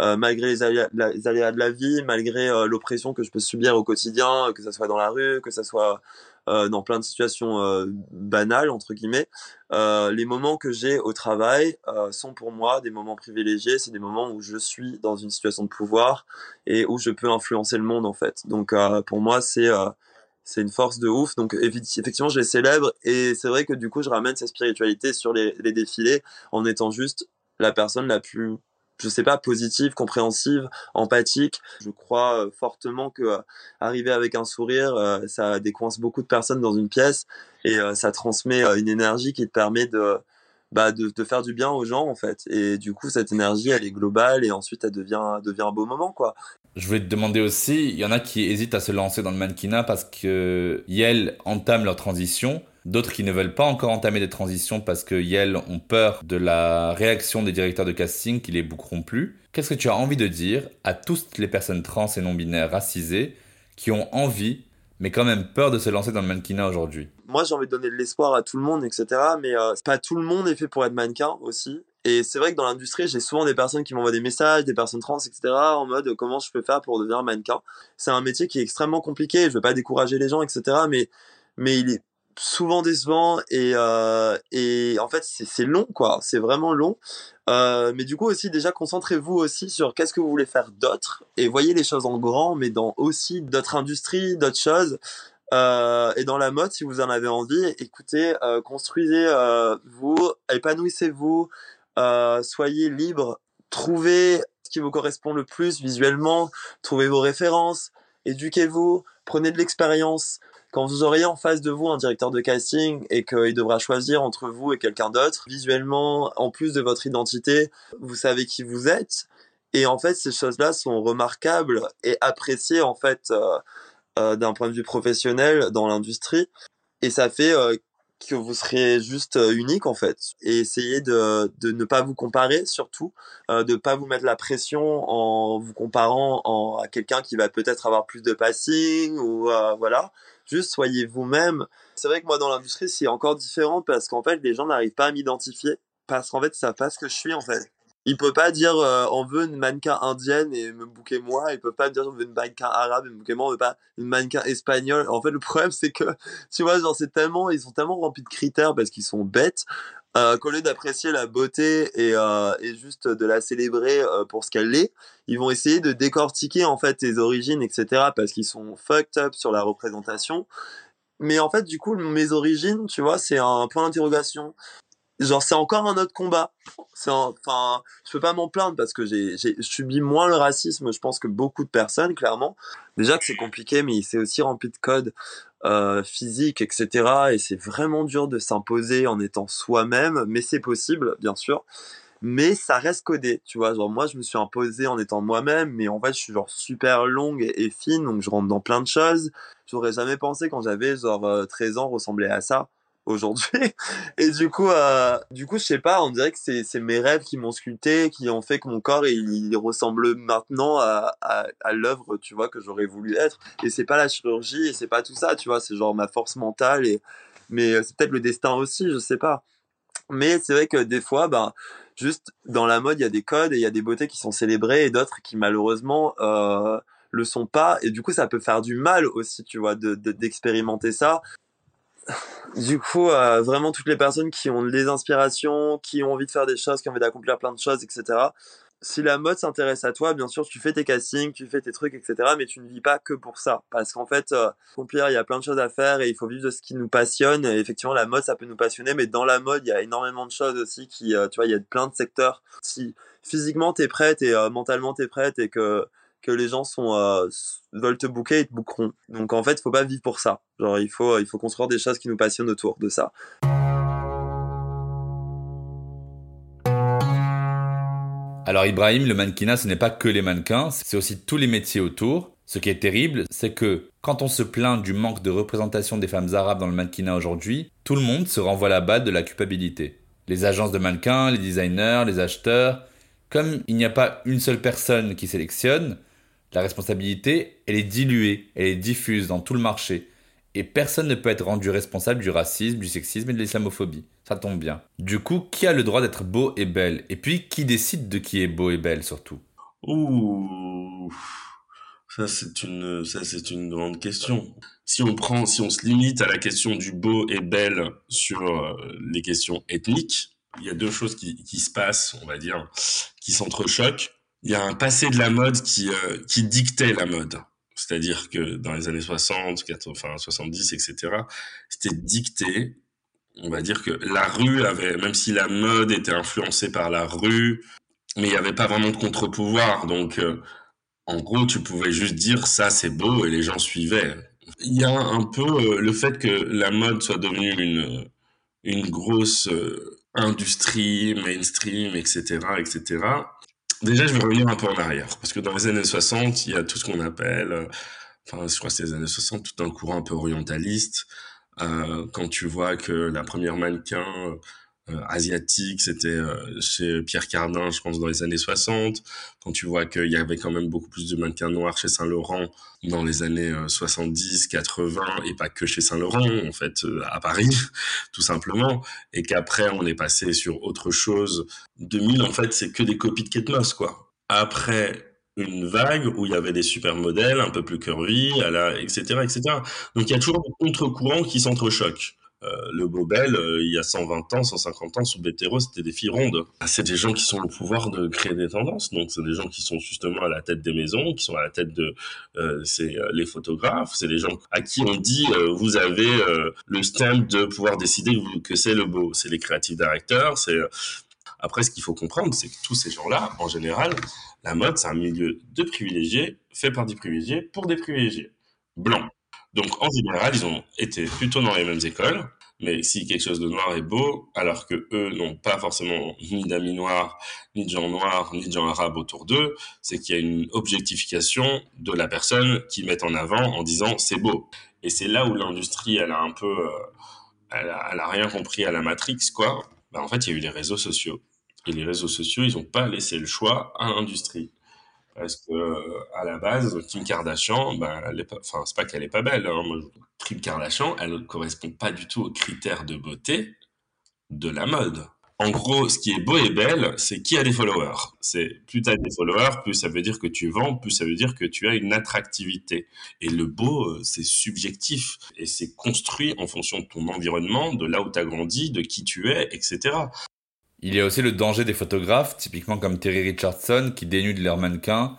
Speaker 3: euh, malgré les aléas, les aléas, de la vie, malgré euh, l'oppression que je peux subir au quotidien, que ce soit dans la rue, que ce soit euh, dans plein de situations euh, banales entre guillemets. Euh, les moments que j'ai au travail sont pour moi des moments privilégiés. C'est des moments où je suis dans une situation de pouvoir et où je peux influencer le monde en fait. Donc pour moi c'est c'est une force de ouf. Donc effectivement, je les célèbre et c'est vrai que du coup, je ramène cette spiritualité sur les, les, défilés en étant juste la personne la plus je sais pas, positive, compréhensive, empathique. Je crois euh, fortement que euh, arriver avec un sourire, euh, ça décoince beaucoup de personnes dans une pièce et ça transmet une énergie qui te permet de, bah, de, faire du bien aux gens en fait. Et du coup, cette énergie, elle est globale et ensuite, elle devient, devient un beau moment quoi.
Speaker 1: Je voulais te demander aussi, il y en a qui hésitent à se lancer dans le mannequinat parce que Yel entament leur transition d'autres qui ne veulent pas encore entamer des transitions parce que Yale ont peur de la réaction des directeurs de casting qui les bouqueront plus. Qu'est-ce que tu as envie de dire à toutes les personnes trans et non-binaires racisées qui ont envie mais quand même peur de se lancer dans le mannequinat aujourd'hui?
Speaker 3: Moi, j'ai envie de donner de l'espoir à tout le monde, etc. Mais euh, pas tout le monde est fait pour être mannequin aussi. Et c'est vrai que dans l'industrie, j'ai souvent des personnes qui m'envoient des messages, des personnes trans, etc. en mode comment je peux faire pour devenir mannequin? C'est un métier qui est extrêmement compliqué. Je veux pas décourager les gens, etc. Mais mais il est souvent décevant et euh, et en fait c'est long quoi. C'est vraiment long. Euh, mais du coup aussi déjà concentrez-vous aussi sur qu'est-ce que vous voulez faire d'autre et voyez les choses en grand mais dans aussi d'autres industries d'autres choses. Euh, et dans la mode si vous en avez envie écoutez euh, construisez euh, vous épanouissez-vous euh, soyez libre trouvez ce qui vous correspond le plus visuellement trouvez vos références éduquez-vous prenez de l'expérience quand vous auriez en face de vous un directeur de casting et qu'il devra choisir entre vous et quelqu'un d'autre, visuellement, en plus de votre identité, vous savez qui vous êtes. Et en fait, ces choses-là sont remarquables et appréciées en fait euh, euh, d'un point de vue professionnel dans l'industrie. Et ça fait euh, que vous seriez juste unique en fait et essayez de, de ne pas vous comparer surtout de pas vous mettre la pression en vous comparant à quelqu'un qui va peut-être avoir plus de passing ou voilà juste soyez vous-même c'est vrai que moi dans l'industrie c'est encore différent parce qu'en fait les gens n'arrivent pas à m'identifier parce qu'en fait ça passe ce que je suis en fait il peut pas dire euh, on veut une mannequin indienne et me bouquer moi. Il peut pas dire on veut une mannequin arabe et me bouquer moi. On veut pas une mannequin espagnole. En fait, le problème c'est que tu vois, genre c'est tellement ils sont tellement remplis de critères parce qu'ils sont bêtes euh, qu'au lieu d'apprécier la beauté et, euh, et juste de la célébrer euh, pour ce qu'elle est, ils vont essayer de décortiquer en fait tes origines, etc. Parce qu'ils sont fucked up sur la représentation. Mais en fait, du coup, mes origines, tu vois, c'est un point d'interrogation genre c'est encore un autre combat enfin je peux pas m'en plaindre parce que j'ai subi moins le racisme je pense que beaucoup de personnes clairement déjà que c'est compliqué mais c'est aussi rempli de codes euh, physiques etc et c'est vraiment dur de s'imposer en étant soi-même mais c'est possible bien sûr. Mais ça reste codé tu vois. Genre moi je me suis imposé en étant moi-même mais en fait je suis genre super longue et, et fine donc je rentre dans plein de choses. J'aurais jamais pensé quand j'avais genre euh, 13 ans ressembler à ça aujourd'hui. Et du coup, euh, du coup, je sais pas, on dirait que c'est, mes rêves qui m'ont sculpté, qui ont fait que mon corps, il, ressemble maintenant à, à, l'œuvre, tu vois, que j'aurais voulu être. Et c'est pas la chirurgie, et c'est pas tout ça, tu vois, c'est genre ma force mentale, et, mais euh, c'est peut-être le destin aussi, je sais pas. Mais c'est vrai que des fois, bah, juste dans la mode, il y a des codes et il y a des beautés qui sont célébrées et d'autres qui malheureusement euh, le sont pas. Et du coup, ça peut faire du mal aussi, tu vois, de, d'expérimenter ça du coup, euh, vraiment toutes les personnes qui ont des inspirations, qui ont envie de faire des choses, qui ont envie d'accomplir plein de choses, etc. Si la mode s'intéresse à toi, bien sûr, tu fais tes castings, tu fais tes trucs, etc. Mais tu ne vis pas que pour ça. Parce qu'en fait, euh, il y a plein de choses à faire et il faut vivre de ce qui nous passionne. Et effectivement, la mode, ça peut nous passionner. Mais dans la mode, il y a énormément de choses aussi qui, euh, tu vois, il y a plein de secteurs. Si physiquement, t'es prête et euh, mentalement, t'es prête et que que les gens sont euh, veulent te booker et te bookeront. Donc en fait, faut pas vivre pour ça. Genre il faut il faut construire des choses qui nous passionnent autour de ça.
Speaker 1: Alors Ibrahim, le mannequinat, ce n'est pas que les mannequins, c'est aussi tous les métiers autour. Ce qui est terrible, c'est que quand on se plaint du manque de représentation des femmes arabes dans le mannequinat aujourd'hui, tout le monde se renvoie la balle de la culpabilité. Les agences de mannequins, les designers, les acheteurs, comme il n'y a pas une seule personne qui sélectionne, la responsabilité, elle est diluée, elle est diffuse dans tout le marché. Et personne ne peut être rendu responsable du racisme, du sexisme et de l'islamophobie. Ça tombe bien. Du coup, qui a le droit d'être beau et belle? Et puis, qui décide de qui est beau et belle surtout?
Speaker 2: Ouh, ça c'est une, grande question. Si on prend, si on se limite à la question du beau et belle sur euh, les questions ethniques, il y a deux choses qui se passent, on va dire, qui s'entrechoquent il y a un passé de la mode qui, euh, qui dictait la mode. C'est-à-dire que dans les années 60, 80, 70, etc., c'était dicté. On va dire que la rue avait, même si la mode était influencée par la rue, mais il n'y avait pas vraiment de contre-pouvoir. Donc, euh, en gros, tu pouvais juste dire ça, c'est beau, et les gens suivaient. Il y a un peu euh, le fait que la mode soit devenue une, une grosse industrie, mainstream, etc., etc. Déjà, je vais revenir un peu en arrière, parce que dans les années 60, il y a tout ce qu'on appelle, euh, enfin, je crois que c'est les années 60, tout un courant un peu orientaliste. Euh, quand tu vois que la première mannequin euh, asiatique, c'était euh, chez Pierre Cardin, je pense, dans les années 60. Quand tu vois qu'il y avait quand même beaucoup plus de mannequins noirs chez Saint-Laurent dans les années 70, 80, et pas que chez Saint-Laurent, en fait, euh, à Paris, tout simplement. Et qu'après, on est passé sur autre chose. 2000, en fait, c'est que des copies de Kate Moss, quoi. Après une vague où il y avait des super modèles un peu plus curvy, à la, etc., etc. Donc il y a toujours des contre-courants qui s'entrechoquent. Euh, le Bobel, euh, il y a 120 ans, 150 ans, sous Bétéro, c'était des filles rondes. Ah, c'est des gens qui sont le pouvoir de créer des tendances. Donc, c'est des gens qui sont justement à la tête des maisons, qui sont à la tête de, euh, c'est les photographes, c'est des gens à qui on dit, vous avez le stamp de pouvoir décider que c'est le beau. C'est les créatifs directeurs, c'est, après, ce qu'il faut comprendre, c'est que tous ces gens-là, en général, la mode, c'est un milieu de privilégiés, fait par des privilégiés, pour des privilégiés. Blancs. Donc, en général, ils ont été plutôt dans les mêmes écoles. Mais si quelque chose de noir est beau, alors que eux n'ont pas forcément ni d'amis noirs, ni de gens noirs, ni de gens arabes autour d'eux, c'est qu'il y a une objectification de la personne qui met en avant en disant c'est beau. Et c'est là où l'industrie, elle a un peu, euh, elle a, rien compris à la Matrix, quoi. Bah, en fait, il y a eu les réseaux sociaux. Et les réseaux sociaux, ils n'ont pas laissé le choix à l'industrie. Parce que à la base, Kim Kardashian, ben, elle est pas, enfin c'est pas qu'elle est pas belle. Hein. Kim Kardashian, elle ne correspond pas du tout aux critères de beauté de la mode. En gros, ce qui est beau et belle, c'est qui a des followers. C'est plus tu as des followers, plus ça veut dire que tu vends, plus ça veut dire que tu as une attractivité. Et le beau, euh, c'est subjectif et c'est construit en fonction de ton environnement, de là où tu as grandi, de qui tu es, etc.
Speaker 1: Il y a aussi le danger des photographes, typiquement comme Terry Richardson, qui dénudent leurs mannequins.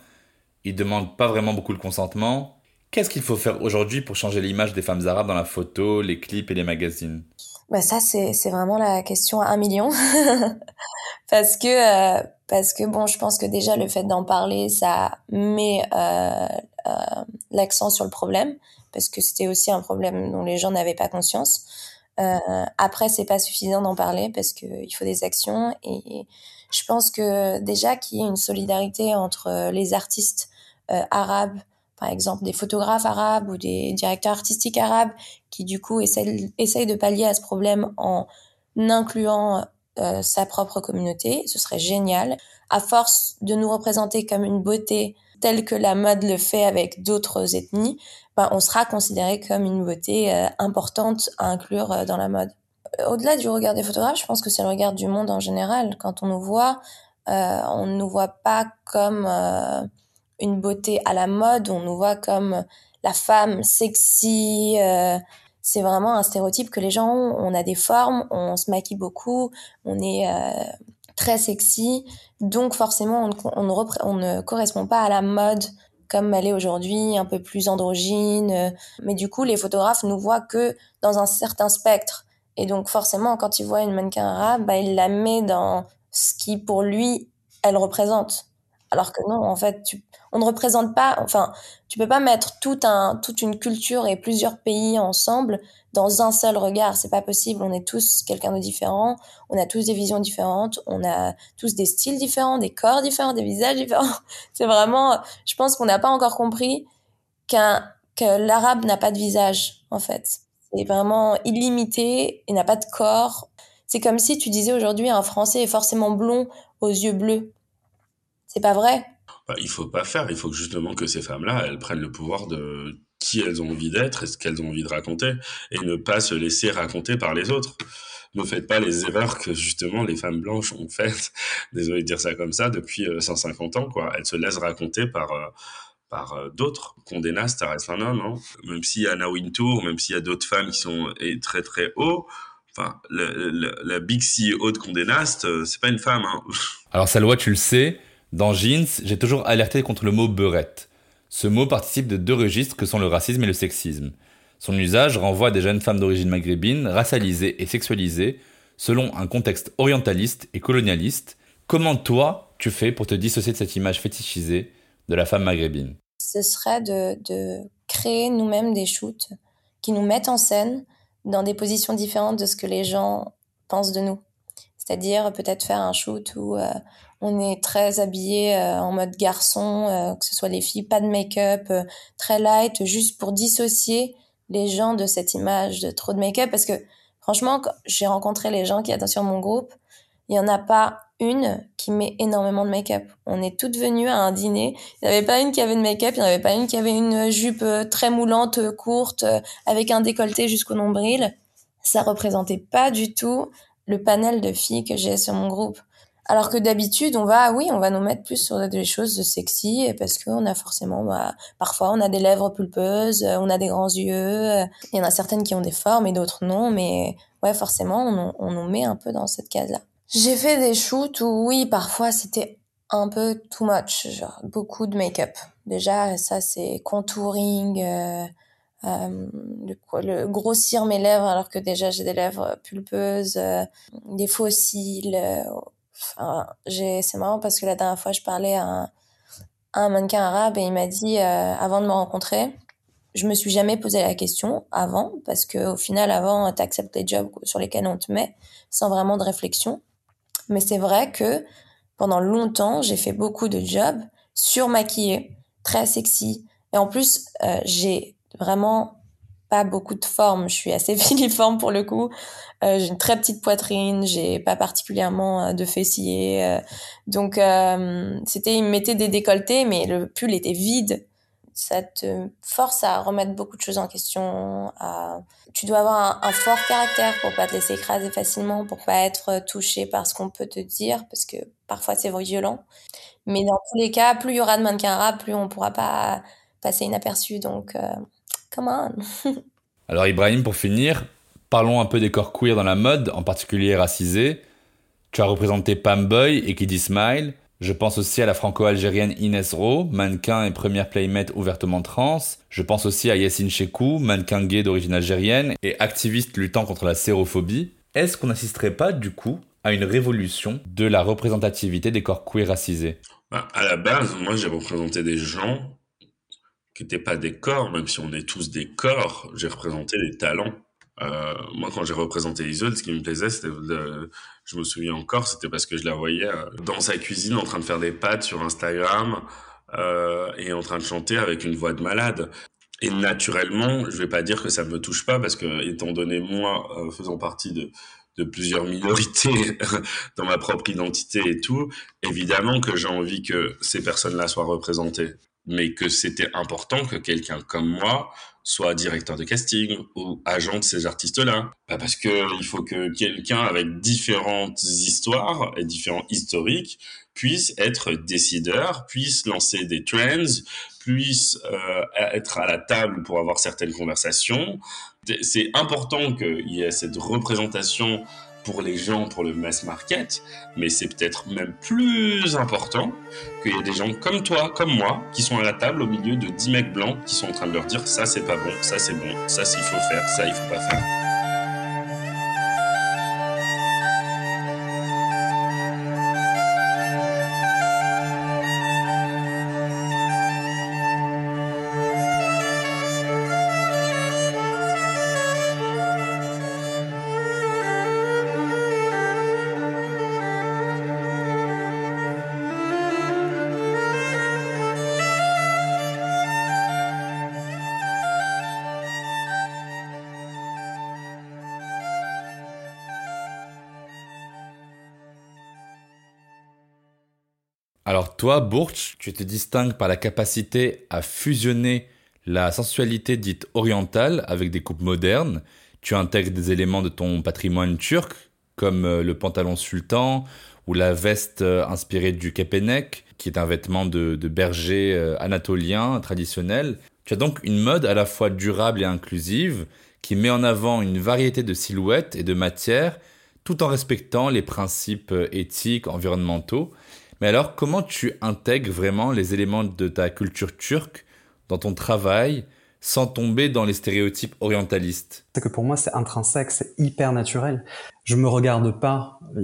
Speaker 1: Ils demandent pas vraiment beaucoup de consentement. Qu'est-ce qu'il faut faire aujourd'hui pour changer l'image des femmes arabes dans la photo, les clips et les magazines?
Speaker 4: Bah ça c'est c'est vraiment la question à un million parce que euh, parce que bon je pense que déjà le fait d'en parler ça met euh, euh, l'accent sur le problème parce que c'était aussi un problème dont les gens n'avaient pas conscience euh, après, c'est pas suffisant d'en parler parce qu'il faut des actions et je pense que déjà qu'il y ait une solidarité entre les artistes euh, arabes, par exemple des photographes arabes ou des directeurs artistiques arabes, qui du coup essayent, essayent de pallier à ce problème en incluant euh, sa propre communauté, ce serait génial. À force de nous représenter comme une beauté telle que la mode le fait avec d'autres ethnies, on sera considéré comme une beauté euh, importante à inclure euh, dans la mode. Euh, au-delà du regard des photographes, je pense que c'est le regard du monde en général. Quand on nous voit, on ne nous voit pas comme une beauté à la mode, on nous voit comme la femme sexy. c'est vraiment un stéréotype que les gens ont. On a des formes, on se maquille beaucoup, on est très sexy. Donc forcément, on ne correspond pas à la mode comme elle est aujourd'hui, un peu plus androgyne. Mais du coup, les photographes nous voient que dans un certain spectre. Et donc forcément, quand ils voient une mannequin arabe, bah, il la met dans ce qui, pour lui, elle représente. Alors que non, en fait, on ne représente pas, enfin, tu peux pas mettre un, toute une culture et plusieurs pays ensemble dans un seul regard. C'est pas possible. On est tous quelqu'un de différent. On a tous des visions différentes. On a tous des styles différents, des corps différents, des visages différents. C'est vraiment, je pense qu'on n'a pas encore compris qu'un, que l'arabe n'a pas de visage, en fait. C'est vraiment illimité et n'a pas de corps. C'est comme si tu disais aujourd'hui un Français est forcément blond aux yeux bleus. C'est pas vrai.
Speaker 2: Bah, il faut pas faire. Il faut justement que ces femmes-là, elles prennent le pouvoir de qui elles ont envie d'être et ce qu'elles ont envie de raconter et ne pas se laisser raconter par les autres. Ne faites pas les erreurs que justement les femmes blanches ont faites. Désolé de dire ça comme ça depuis 150 euh, ans quoi. Elles se laissent raconter par euh, par euh, d'autres. Condé Nast, ça reste un homme, hein. Même s'il y a Anna Wintour, même s'il y a d'autres femmes qui sont très très hauts, enfin, la big CEO de Condé Nast, c'est pas une femme. Hein.
Speaker 1: Alors Salwa, tu le sais, dans Jeans, j'ai toujours alerté contre le mot beurette. Ce mot participe de deux registres que sont le racisme et le sexisme. Son usage renvoie à des jeunes femmes d'origine maghrébine, racialisées et sexualisées, selon un contexte orientaliste et colonialiste. Comment toi, tu fais pour te dissocier de cette image fétichisée de la femme maghrébine?
Speaker 4: Ce serait de, créer nous-mêmes des shoots qui nous mettent en scène dans des positions différentes de ce que les gens pensent de nous. C'est-à-dire peut-être faire un shoot où euh, on est très habillé euh, en mode garçon, euh, que ce soit les filles, pas de make-up, très light, juste pour dissocier les gens de cette image de trop de make-up. Parce que franchement, j'ai rencontré les gens qui étaient sur mon groupe, il y en a pas une qui met énormément de make-up. On est toutes venues à un dîner. Il n'y avait pas une qui avait de make-up, il n'y en avait pas une qui avait une jupe très moulante, courte, avec un décolleté jusqu'au nombril. Ça représentait pas du tout le panel de filles que j'ai sur mon groupe. Alors que d'habitude, on va, oui, on va nous mettre plus sur des choses de sexy parce qu'on a forcément, bah, parfois, on a des lèvres pulpeuses, euh, on a des grands yeux. Il y en a certaines qui ont des formes et d'autres non, mais ouais, forcément, on, on nous met un peu dans cette case-là. J'ai fait des shoots où, oui, parfois, c'était un peu too much, genre beaucoup de make-up. Déjà, ça, c'est contouring, euh, euh, le, grossir mes lèvres alors que déjà j'ai des lèvres pulpeuses, euh, des fossiles. Euh, j'ai, c'est marrant parce que la dernière fois je parlais à un, mannequin arabe et il m'a dit avant de me rencontrer, je me suis jamais posé la question avant parce que au final avant tu acceptes les jobs sur lesquels on te met sans vraiment de réflexion. Mais c'est vrai que pendant longtemps j'ai fait beaucoup de jobs surmaquillés, très sexy. Et en plus, j'ai vraiment pas beaucoup de forme. Je suis assez filiforme pour le coup. Euh, j'ai une très petite poitrine, j'ai pas particulièrement euh, de fessiers. Euh. donc euh, c'était, il me mettait des décolletés, mais le pull était vide. Ça te force à remettre beaucoup de choses en question. À... Tu dois avoir un, un, fort caractère pour pas te laisser écraser facilement, pour pas être touché par ce qu'on peut te dire, parce que parfois c'est violent. Mais dans tous les cas, plus il y aura de mannequins arabes, plus on pourra pas passer inaperçu. Donc, euh, come on.
Speaker 1: Alors Ibrahim, pour finir, parlons un peu des corps queer dans la mode, en particulier racisés. Tu as représenté Pam Boy et Kiddy Smile. Je pense aussi à la franco-algérienne Inès Rowe, mannequin et première playmate ouvertement trans. Je pense aussi à Yassine Chekou, mannequin gay d'origine algérienne et activiste luttant contre la sérophobie. Est-ce qu'on n'assisterait pas, du coup, à une révolution de la représentativité des corps queer racisés?
Speaker 2: Bah, À la base, moi j'ai représenté des gens qui n'étaient pas des corps, même si on est tous des corps, j'ai représenté des talents. Euh, moi, quand j'ai représenté Isolde, ce qui me plaisait, c'était, je me souviens encore, c'était parce que je la voyais euh, dans sa cuisine en train de faire des pâtes sur Instagram euh, et en train de chanter avec une voix de malade. Et naturellement, je vais pas dire que ça me touche pas parce que, étant donné moi, faisant partie de, de plusieurs minorités dans ma propre identité et tout, évidemment que j'ai envie que ces personnes-là soient représentées mais que c'était important que quelqu'un comme moi soit directeur de casting ou agent de ces artistes-là. Parce que il faut que quelqu'un avec différentes histoires et différents historiques puisse être décideur, puisse lancer des trends, puisse euh, être à la table pour avoir certaines conversations. C'est important qu'il y ait cette représentation pour les gens, pour le mass market, mais c'est peut-être même plus important qu'il y ait des gens comme toi, comme moi, qui sont à la table au milieu de 10 mecs blancs qui sont en train de leur dire ça c'est pas bon, ça c'est bon, ça il faut faire, ça il faut pas faire.
Speaker 1: Alors toi, Burch, tu te distingues par la capacité à fusionner la sensualité dite orientale avec des coupes modernes. Tu intègres des éléments de ton patrimoine turc, comme euh, le pantalon sultan ou la veste euh, inspirée du kepenek, qui est un vêtement de, berger euh, anatolien traditionnel. Tu as donc une mode à la fois durable et inclusive, qui met en avant une variété de silhouettes et de matières, tout en respectant les principes éthiques, environnementaux. Mais alors, comment tu intègres vraiment les éléments de ta culture turque dans ton travail sans tomber dans les stéréotypes orientalistes?
Speaker 5: C'est que pour moi, c'est intrinsèque, c'est hyper naturel. Je me regarde pas, euh,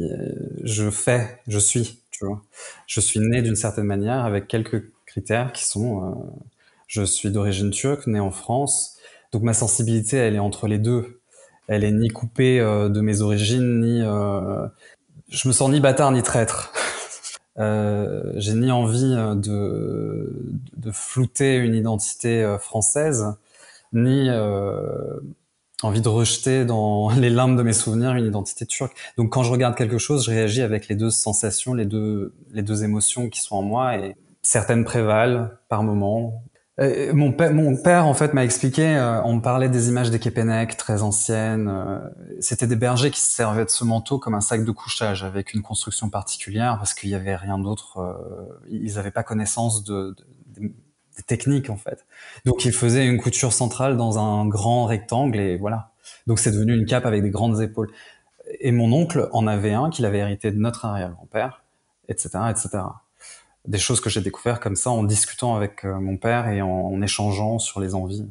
Speaker 5: je fais, je suis, tu vois. Je suis né d'une certaine manière avec quelques critères qui sont, euh, je suis d'origine turque, né en France, donc ma sensibilité, elle est entre les deux. Elle est ni coupée euh, de mes origines, ni, je me sens ni bâtard ni traître. Euh, j'ai ni envie euh, de, de, flouter une identité euh, française, ni euh, envie de rejeter dans les limbes de mes souvenirs une identité turque. Donc quand je regarde quelque chose, je réagis avec les deux sensations, les deux, les deux émotions qui sont en moi, et certaines prévalent par moment, euh, mon, père, en fait, m'a expliqué, euh, on me parlait des images des Képenèques très anciennes. Euh, C'était des bergers qui se servaient de ce manteau comme un sac de couchage avec une construction particulière parce qu'il y avait rien d'autre. Ils n'avaient pas connaissance de, de, des techniques, en fait. Donc, ils faisaient une couture centrale dans un grand rectangle et voilà. Donc, c'est devenu une cape avec des grandes épaules. Et mon oncle en avait un qu'il avait hérité de notre arrière-grand-père, etc., etc des choses que j'ai découvert comme ça en discutant avec euh, mon père et en, échangeant sur les envies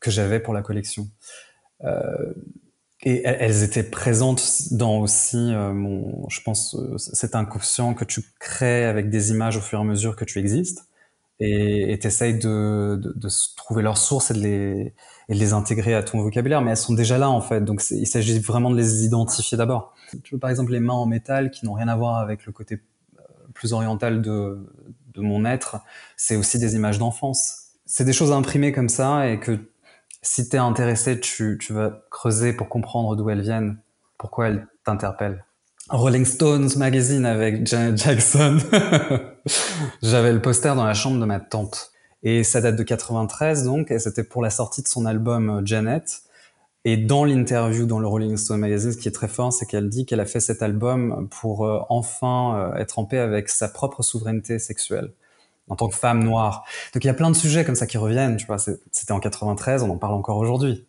Speaker 5: que j'avais pour la collection. Euh, et elles étaient présentes dans aussi euh, mon, je pense, cet inconscient que tu crées avec des images au fur et à mesure que tu existes et tu essayes de, de, trouver leurs sources et de, les, et les intégrer à ton vocabulaire, mais elles sont déjà là en fait, donc il s'agit vraiment de les identifier d'abord. Tu veux par exemple les mains en métal qui n'ont rien à voir avec le côté plus orientale de, mon être, c'est aussi des images d'enfance. C'est des choses imprimées comme ça et que si t'es intéressé, tu, tu vas creuser pour comprendre d'où elles viennent, pourquoi elles t'interpellent. Rolling Stones magazine avec Janet Jackson. J'avais le poster dans la chambre de ma tante. Et ça date de 93 donc, et c'était pour la sortie de son album euh, Janet. Et dans l'interview dans le Rolling Stone magazine, ce qui est très fort, c'est qu'elle dit qu'elle a fait cet album pour euh, enfin euh, être en paix avec sa propre souveraineté sexuelle en tant que femme noire. Donc il y a plein de sujets comme ça qui reviennent, tu vois. C'était en 93, on en parle encore aujourd'hui.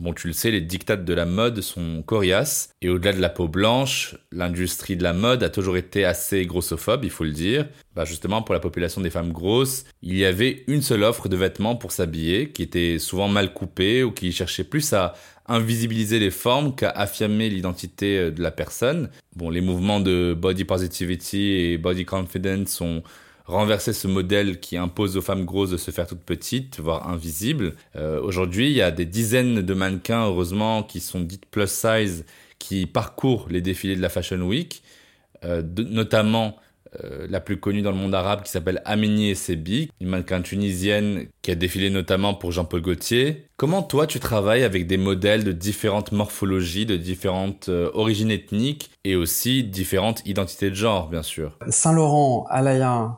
Speaker 1: Bon, tu le sais, les dictates de la mode sont coriaces, et au-delà de la peau blanche, l'industrie de la mode a toujours été assez grossophobe, il faut le dire. Bah justement, pour la population des femmes grosses, il y avait une seule offre de vêtements pour s'habiller, qui était souvent mal coupée, ou qui cherchait plus à invisibiliser les formes qu'à affirmer l'identité euh, de la personne. Bon, les mouvements de body positivity et body confidence sont renverser ce modèle qui impose aux femmes grosses de se faire toutes petites, voire invisibles. Euh, aujourd'hui, il y a des dizaines de mannequins, heureusement, qui sont dites plus size, qui parcourent les défilés de la Fashion Week, euh, notamment euh, la plus connue dans le monde arabe qui s'appelle Amini Sebi, une mannequin tunisienne qui a défilé notamment pour Jean-Paul Gaultier. Comment toi tu travailles avec des modèles de différentes morphologies, de différentes origines ethniques et aussi différentes identités de genre bien sûr?
Speaker 5: Saint-Laurent, Alaya, euh,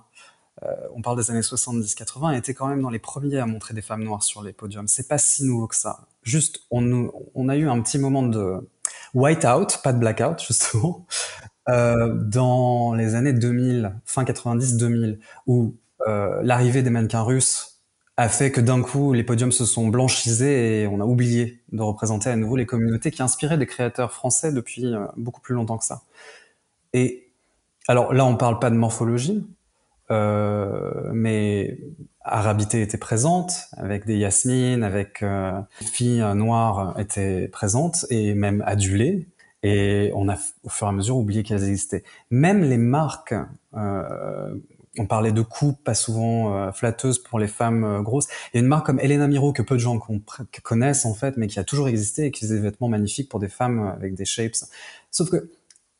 Speaker 5: on parle des années 70-80, était quand même dans les premiers à montrer des femmes noires sur les podiums. C'est pas si nouveau que ça. Juste, on, a eu un petit moment de white out, pas de blackout justement, euh, dans les années 2000, fin 90-2000, où euh, l'arrivée des mannequins russes a fait que d'un coup les podiums se sont blanchisés et on a oublié de représenter à nouveau les communautés qui inspiraient des créateurs français depuis euh, beaucoup plus longtemps que ça. Et alors là, on parle pas de morphologie, euh, mais Arabité était présente, avec des Yasmines, avec euh, filles noires étaient présentes, et même adulées, et on a au fur et à mesure oublié qu'elles existaient. Même les marques, euh, on parlait de coupes pas souvent euh, flatteuses pour les femmes euh, grosses. Il y a une marque comme Elena Miro que peu de gens connaissent en fait, mais qui a toujours existé et qui faisait des vêtements magnifiques pour des femmes avec des shapes. Sauf que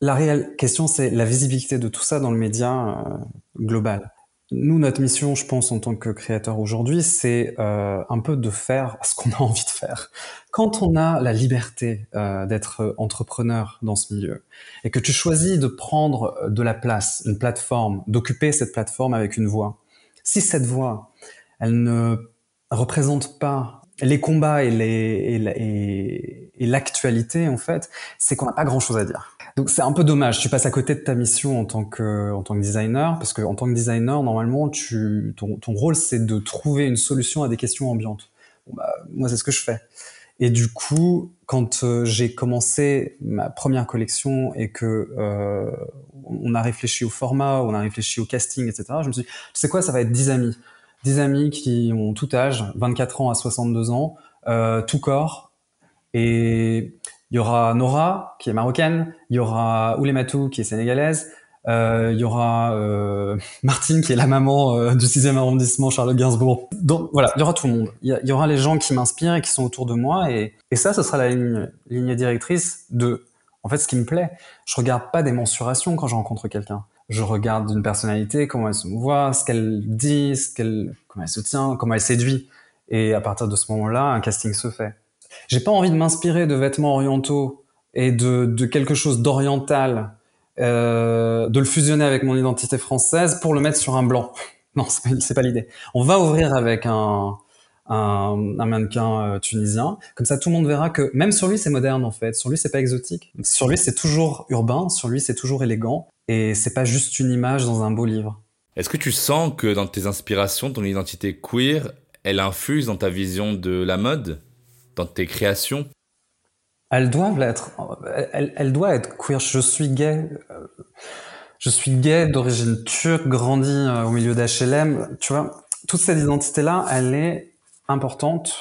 Speaker 5: la réelle question, c'est la visibilité de tout ça dans le média euh, global. Nous, notre mission, je pense, en tant que créateur aujourd'hui, c'est euh, un peu de faire ce qu'on a envie de faire. Quand on a la liberté euh, d'être entrepreneur dans ce milieu et que tu choisis de prendre de la place, une plateforme, d'occuper cette plateforme avec une voix, si cette voix, elle ne représente pas les combats et l'actualité, en fait, c'est qu'on n'a pas grand-chose à dire. Donc c'est un peu dommage. Tu passes à côté de ta mission en tant que en tant que designer, parce que en tant que designer, normalement, tu ton, ton rôle c'est de trouver une solution à des questions ambiantes. Bah, moi, c'est ce que je fais. Et du coup, quand euh, j'ai commencé ma première collection et que euh, on a réfléchi au format, on a réfléchi au casting, etc., je me suis dit, tu sais quoi, ça va être 10 amis. 10 amis qui ont tout âge, 24 ans à 62 ans, euh, tout corps, et il y aura Nora, qui est marocaine. Il y aura Oulematou, qui est sénégalaise. Euh, il y aura euh, Martine, qui est la maman euh, du 6e arrondissement, Charlotte Gainsbourg. Donc voilà, il y aura tout le monde. Il y, aura les gens qui m'inspirent et qui sont autour de moi. Et, ça, ce sera la ligne, ligne directrice de... En fait, ce qui me plaît, je regarde pas des mensurations quand je rencontre quelqu'un. Je regarde une personnalité, comment elle se voit, ce qu'elle dit, ce qu'elle, comment elle se tient, comment elle séduit. Et à partir de ce moment-là, un casting se fait. J'ai pas envie de m'inspirer de vêtements orientaux et de, de quelque chose d'oriental, euh, de le fusionner avec mon identité française pour le mettre sur un blanc. Non, c'est pas, l'idée. On va ouvrir avec un, un, un mannequin euh, tunisien. Comme ça, tout le monde verra que même sur lui, c'est moderne en fait. Sur lui, c'est pas exotique. Sur lui, c'est toujours urbain. Sur lui, c'est toujours élégant. Et c'est pas juste une image dans un beau livre.
Speaker 1: Est-ce que tu sens que dans tes inspirations, ton identité queer, elle infuse dans ta vision de la mode? Dans tes créations
Speaker 5: Elles doivent l'être. Elle, elle, doit être queer. Je suis gay. Euh, je suis gay d'origine turque, grandi euh, au milieu d'HLM. Tu vois, toute cette identité-là, elle est importante,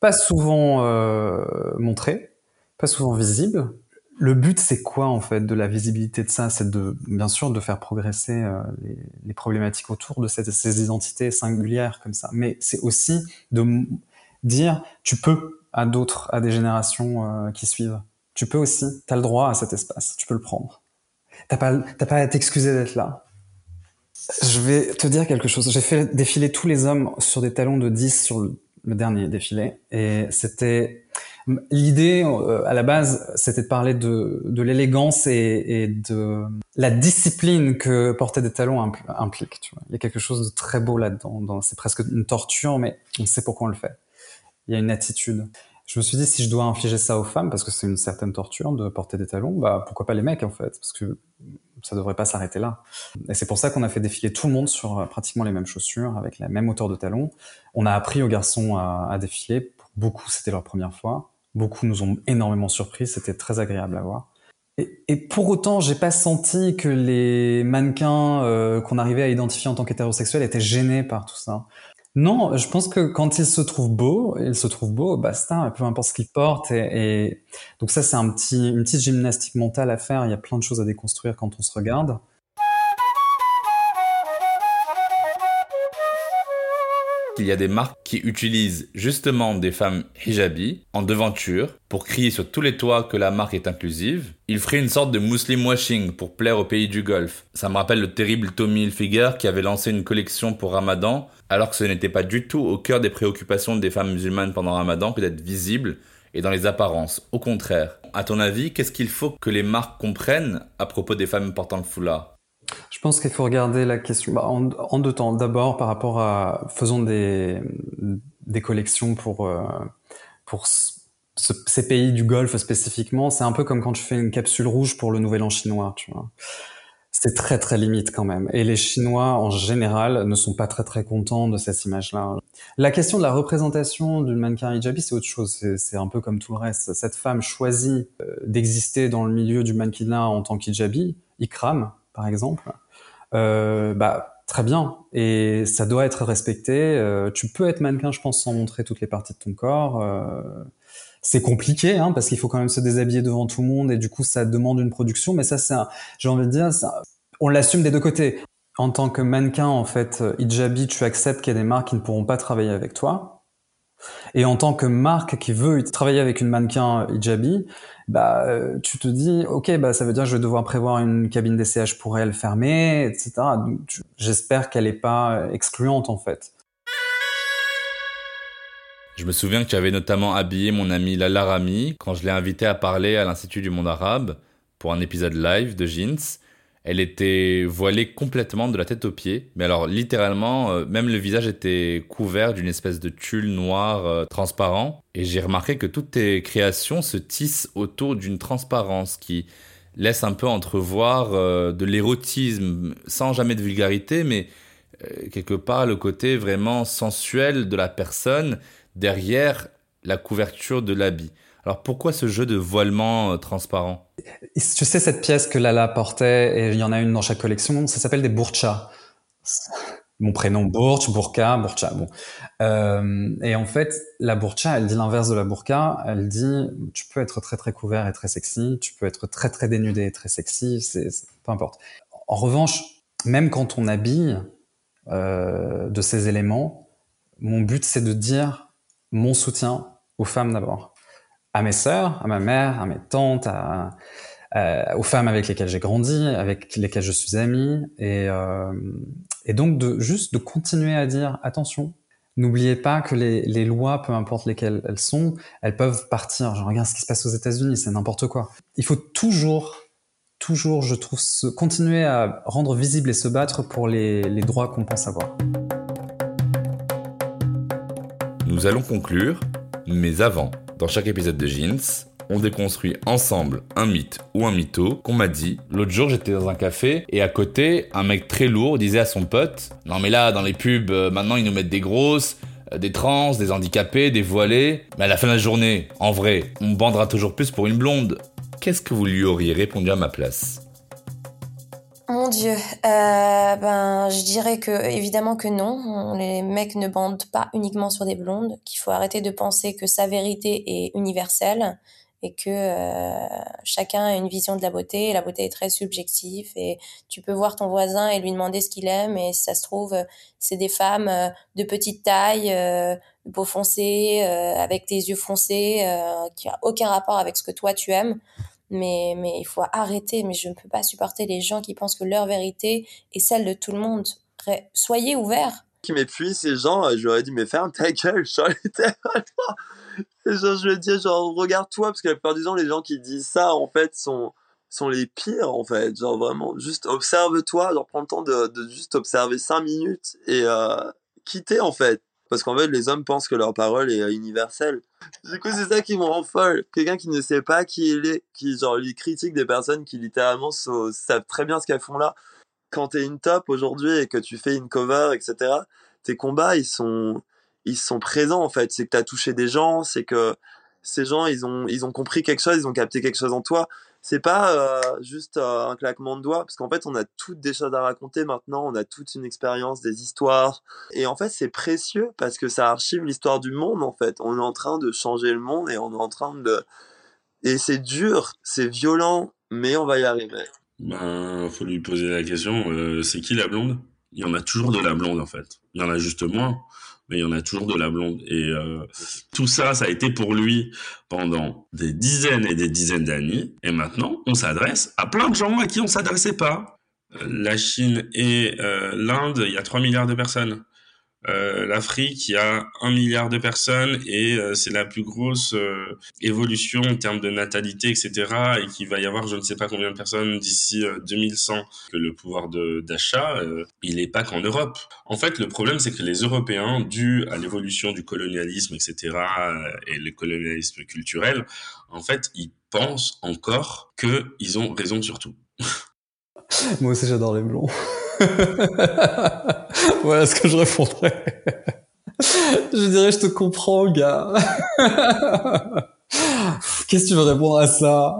Speaker 5: pas souvent euh, montrée, pas souvent visible. Le but, c'est quoi en fait de la visibilité de ça? C'est de, bien sûr, de faire progresser les, problématiques autour de ces identités singulières comme ça, mais c'est aussi de dire tu peux à d'autres, à des générations euh, qui suivent. Tu peux aussi, tu as le droit à cet espace, tu peux le prendre. T'as pas, pas à t'excuser d'être là. Je vais te dire quelque chose. J'ai fait défiler tous les hommes sur des talons de 10 sur le dernier défilé. Et c'était l'idée euh, à la base, c'était de parler de, de l'élégance et, de la discipline que porter des talons implique. Il y a quelque chose de très beau là-dedans. C'est presque une torture, mais on sait pourquoi on le fait. Il y a une attitude. Je me suis dit si je dois infliger ça aux femmes parce que c'est une certaine torture de porter des talons, bah pourquoi pas les mecs en fait? Parce que ça devrait pas s'arrêter là. Et c'est pour ça qu'on a fait défiler tout le monde sur euh, pratiquement les mêmes chaussures, avec la même hauteur de talons. On a appris aux garçons à, défiler. Pour beaucoup, c'était leur première fois. Beaucoup nous ont énormément surpris. C'était très agréable à voir. Et, et pour autant, j'ai pas senti que les mannequins euh, qu'on arrivait à identifier en tant qu'hétérosexuels étaient gênés par tout ça. Non, je pense que quand il se trouve beau, il se trouve beau, basta, peu importe ce qu'il porte. Et, et, donc ça, c'est un petit, une petite gymnastique mentale à faire. Il y a plein de choses à déconstruire quand on se regarde.
Speaker 1: Il y a des marques qui utilisent justement des femmes hijabi en devanture pour crier sur tous les toits que la marque est inclusive. Ils feraient une sorte de muslim washing pour plaire au pays du Golfe. Ça me rappelle le terrible Tommy Hilfiger qui avait lancé une collection pour Ramadan alors que ce n'était pas du tout au cœur des préoccupations des femmes musulmanes pendant Ramadan que d'être visibles et dans les apparences. Au contraire, à ton avis, qu'est-ce qu'il faut que les marques comprennent à propos des femmes portant le foulard?
Speaker 5: Je pense qu'il faut regarder la question bah, en, deux temps. D'abord, par rapport à faisons des, des collections pour euh, pour ce, ces pays du Golfe spécifiquement. C'est un peu comme quand tu fais une capsule rouge pour le Nouvel An chinois, tu vois. C'est très très limite quand même. Et les Chinois en général ne sont pas très très contents de cette image-là. La question de la représentation d'une mannequin hijabi, c'est autre chose. C'est un peu comme tout le reste. Cette femme choisit euh, d'exister dans le milieu du mannequinat en tant qu'hijabi, Ikram par exemple euh, bah très bien et ça doit être respecté. Euh, tu peux être mannequin, je pense, sans montrer toutes les parties de ton corps. Euh, c'est compliqué hein, parce qu'il faut quand même se déshabiller devant tout le monde et du coup ça demande une production. Mais ça, c'est, j'ai envie de dire, on l'assume des deux côtés. En tant que mannequin, en fait, hijabi, tu acceptes qu'il y a des marques qui ne pourront pas travailler avec toi. Et en tant que marque qui veut travailler avec une mannequin hijabi, bah euh, tu te dis ok bah ça veut dire que je vais devoir prévoir une cabine d'essayage pour elle fermée etc j'espère qu'elle est pas euh, excluante en fait.
Speaker 1: Je me souviens que tu avais notamment habillé mon ami Lala Rami quand je l'ai invité à parler à l'Institut du monde arabe pour un épisode live de Jeans elle était voilée complètement de la tête aux pieds. Mais alors littéralement, euh, même le visage était couvert d'une espèce de tulle noir euh, transparent. Et j'ai remarqué que toutes tes créations se tissent autour d'une transparence qui laisse un peu entrevoir euh, de l'érotisme, sans jamais de vulgarité, mais quelque part le côté vraiment sensuel de la personne derrière la couverture de l'habit. Alors pourquoi ce jeu de voilement euh, transparent?
Speaker 5: Tu sais cette pièce que Lala portait, et il y en a une dans chaque collection, ça s'appelle des burchas. Mon prénom Burch, Burka, Burcha. Bon. Euh, et en fait, la burcha, elle dit l'inverse de la burqa. Elle dit, tu peux être très très couvert et très sexy, tu peux être très très dénudé et très sexy, c'est peu importe. En revanche, même quand on habille euh, de ces éléments, mon but c'est de dire mon soutien aux femmes d'abord à mes sœurs, à ma mère, à mes tantes, aux femmes avec lesquelles j'ai grandi, avec lesquelles je suis ami, et, euh, donc juste de continuer à dire attention. N'oubliez pas que les, lois, peu importe lesquelles elles sont, elles peuvent partir. Je regarde ce qui se passe aux États-Unis, c'est n'importe quoi. Il faut toujours, toujours, je trouve, continuer à rendre visible et se battre pour les droits qu'on pense avoir.
Speaker 1: Nous allons conclure, mais avant, dans chaque épisode de Jeans, on déconstruit ensemble un mythe ou un mytho qu'on m'a dit. L'autre jour, j'étais dans un café et à côté, un mec très lourd disait à son pote Non, mais là, dans les pubs, euh, maintenant, ils nous mettent des grosses, euh, des trans, des handicapés, des voilés. Mais à la fin de la journée, en vrai, on bandera toujours plus pour une blonde. Qu'est-ce que vous lui auriez répondu à ma place?
Speaker 4: Mon Dieu, euh, ben je dirais que évidemment que non. Les mecs ne bandent pas uniquement sur des blondes. Qu'il faut arrêter de penser que sa vérité est universelle et que euh, chacun a une vision de la beauté. Et la beauté est très subjective et tu peux voir ton voisin et lui demander ce qu'il aime et si ça se trouve c'est des femmes euh, de petite taille, euh, peau foncée, euh, avec tes yeux foncés, euh, qui a aucun rapport avec ce que toi tu aimes mais, mais il faut arrêter. Mais je ne peux pas supporter les gens qui pensent que leur vérité est celle de tout le monde. Soyez ouverts.
Speaker 3: qui m'épuise, ces gens, je leur ai dit, mais ferme ta gueule, genre, genre, je lui dis, genre, regarde-toi, parce que la plupart du temps, les gens qui disent ça, en fait, sont, sont les pires, en fait. Genre, vraiment, juste observe-toi, genre, prends le temps de, juste observer cinq minutes et euh, quitter, en fait. Parce qu'en fait, les hommes pensent que leur parole est universelle. Du coup, c'est ça qui me rend folle. Quelqu'un qui ne sait pas qui il est, qui, genre, lui critique des personnes qui, littéralement, savent très bien ce qu'elles font là. Quand t'es une top aujourd'hui et que tu fais une cover, etc., tes combats, ils sont, ils sont présents, en fait. C'est que t'as touché des gens, c'est que ces gens, ils ont, ils ont compris quelque chose, ils ont capté quelque chose en toi c'est pas euh, juste euh, un claquement de doigts, parce qu'en fait, on a toutes des choses à raconter maintenant, on a toute une expérience, des histoires. Et en fait, c'est précieux parce que ça archive l'histoire du monde, en fait. On est en train de changer le monde et on est en train de. Et c'est dur, c'est violent, mais on va y arriver.
Speaker 2: Ben, faut lui poser la question euh, c'est qui la blonde? Il y en a toujours de la blonde, en fait. Il y en a juste moins mais il y en a toujours de la blonde. Et euh, tout ça, ça a été pour lui pendant des dizaines et des dizaines d'années. Et maintenant, on s'adresse à plein de gens à qui on s'adressait pas. Euh, la Chine et euh, l'Inde, il y a 3 milliards de personnes. Euh, l'Afrique, il y a un milliard de personnes et euh, c'est la plus grosse euh, évolution en termes de natalité, etc. Et qu'il va y avoir je ne sais pas combien de personnes d'ici 2100. Que le pouvoir d'achat, il n'est pas qu'en Europe. En fait, le problème, c'est que les Européens, dû à l'évolution du colonialisme, etc. et le colonialisme culturel, en fait, ils pensent encore qu'ils ont raison sur tout.
Speaker 5: Moi aussi, j'adore les blonds. voilà ce que je répondrais. je dirais, je te comprends, gars. Qu'est-ce que tu veux répondre à ça?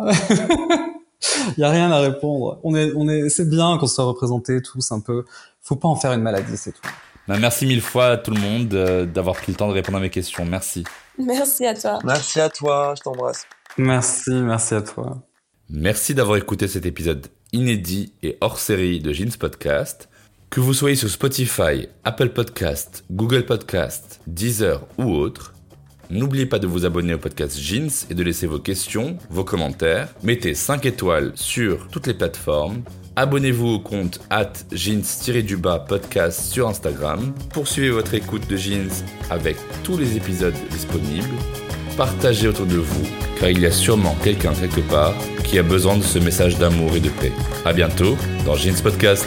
Speaker 5: Il y a rien à répondre. On est, on est, c'est bien qu'on soit représentés tous un peu. Faut pas en faire une maladie, c'est tout.
Speaker 1: Bah, merci mille fois à tout le monde euh, d'avoir pris le temps de répondre à mes questions. Merci.
Speaker 4: Merci à toi.
Speaker 3: Merci à toi, je t'embrasse.
Speaker 5: Merci, merci à toi.
Speaker 1: Merci d'avoir écouté cet épisode inédit et hors série de Jeans Podcast. Que vous soyez sur Spotify, Apple Podcast, Google Podcast, Deezer ou autre, n'oubliez pas de vous abonner au podcast Jeans et de laisser vos questions, vos commentaires. Mettez 5 étoiles sur toutes les plateformes. Abonnez-vous au compte at jeans-du-bas podcast sur Instagram. Poursuivez votre écoute de Jeans avec tous les épisodes disponibles partagez autour de vous, car il y a sûrement quelqu'un quelque part qui a besoin de ce message d'amour et de paix. À bientôt dans Jeans Podcast.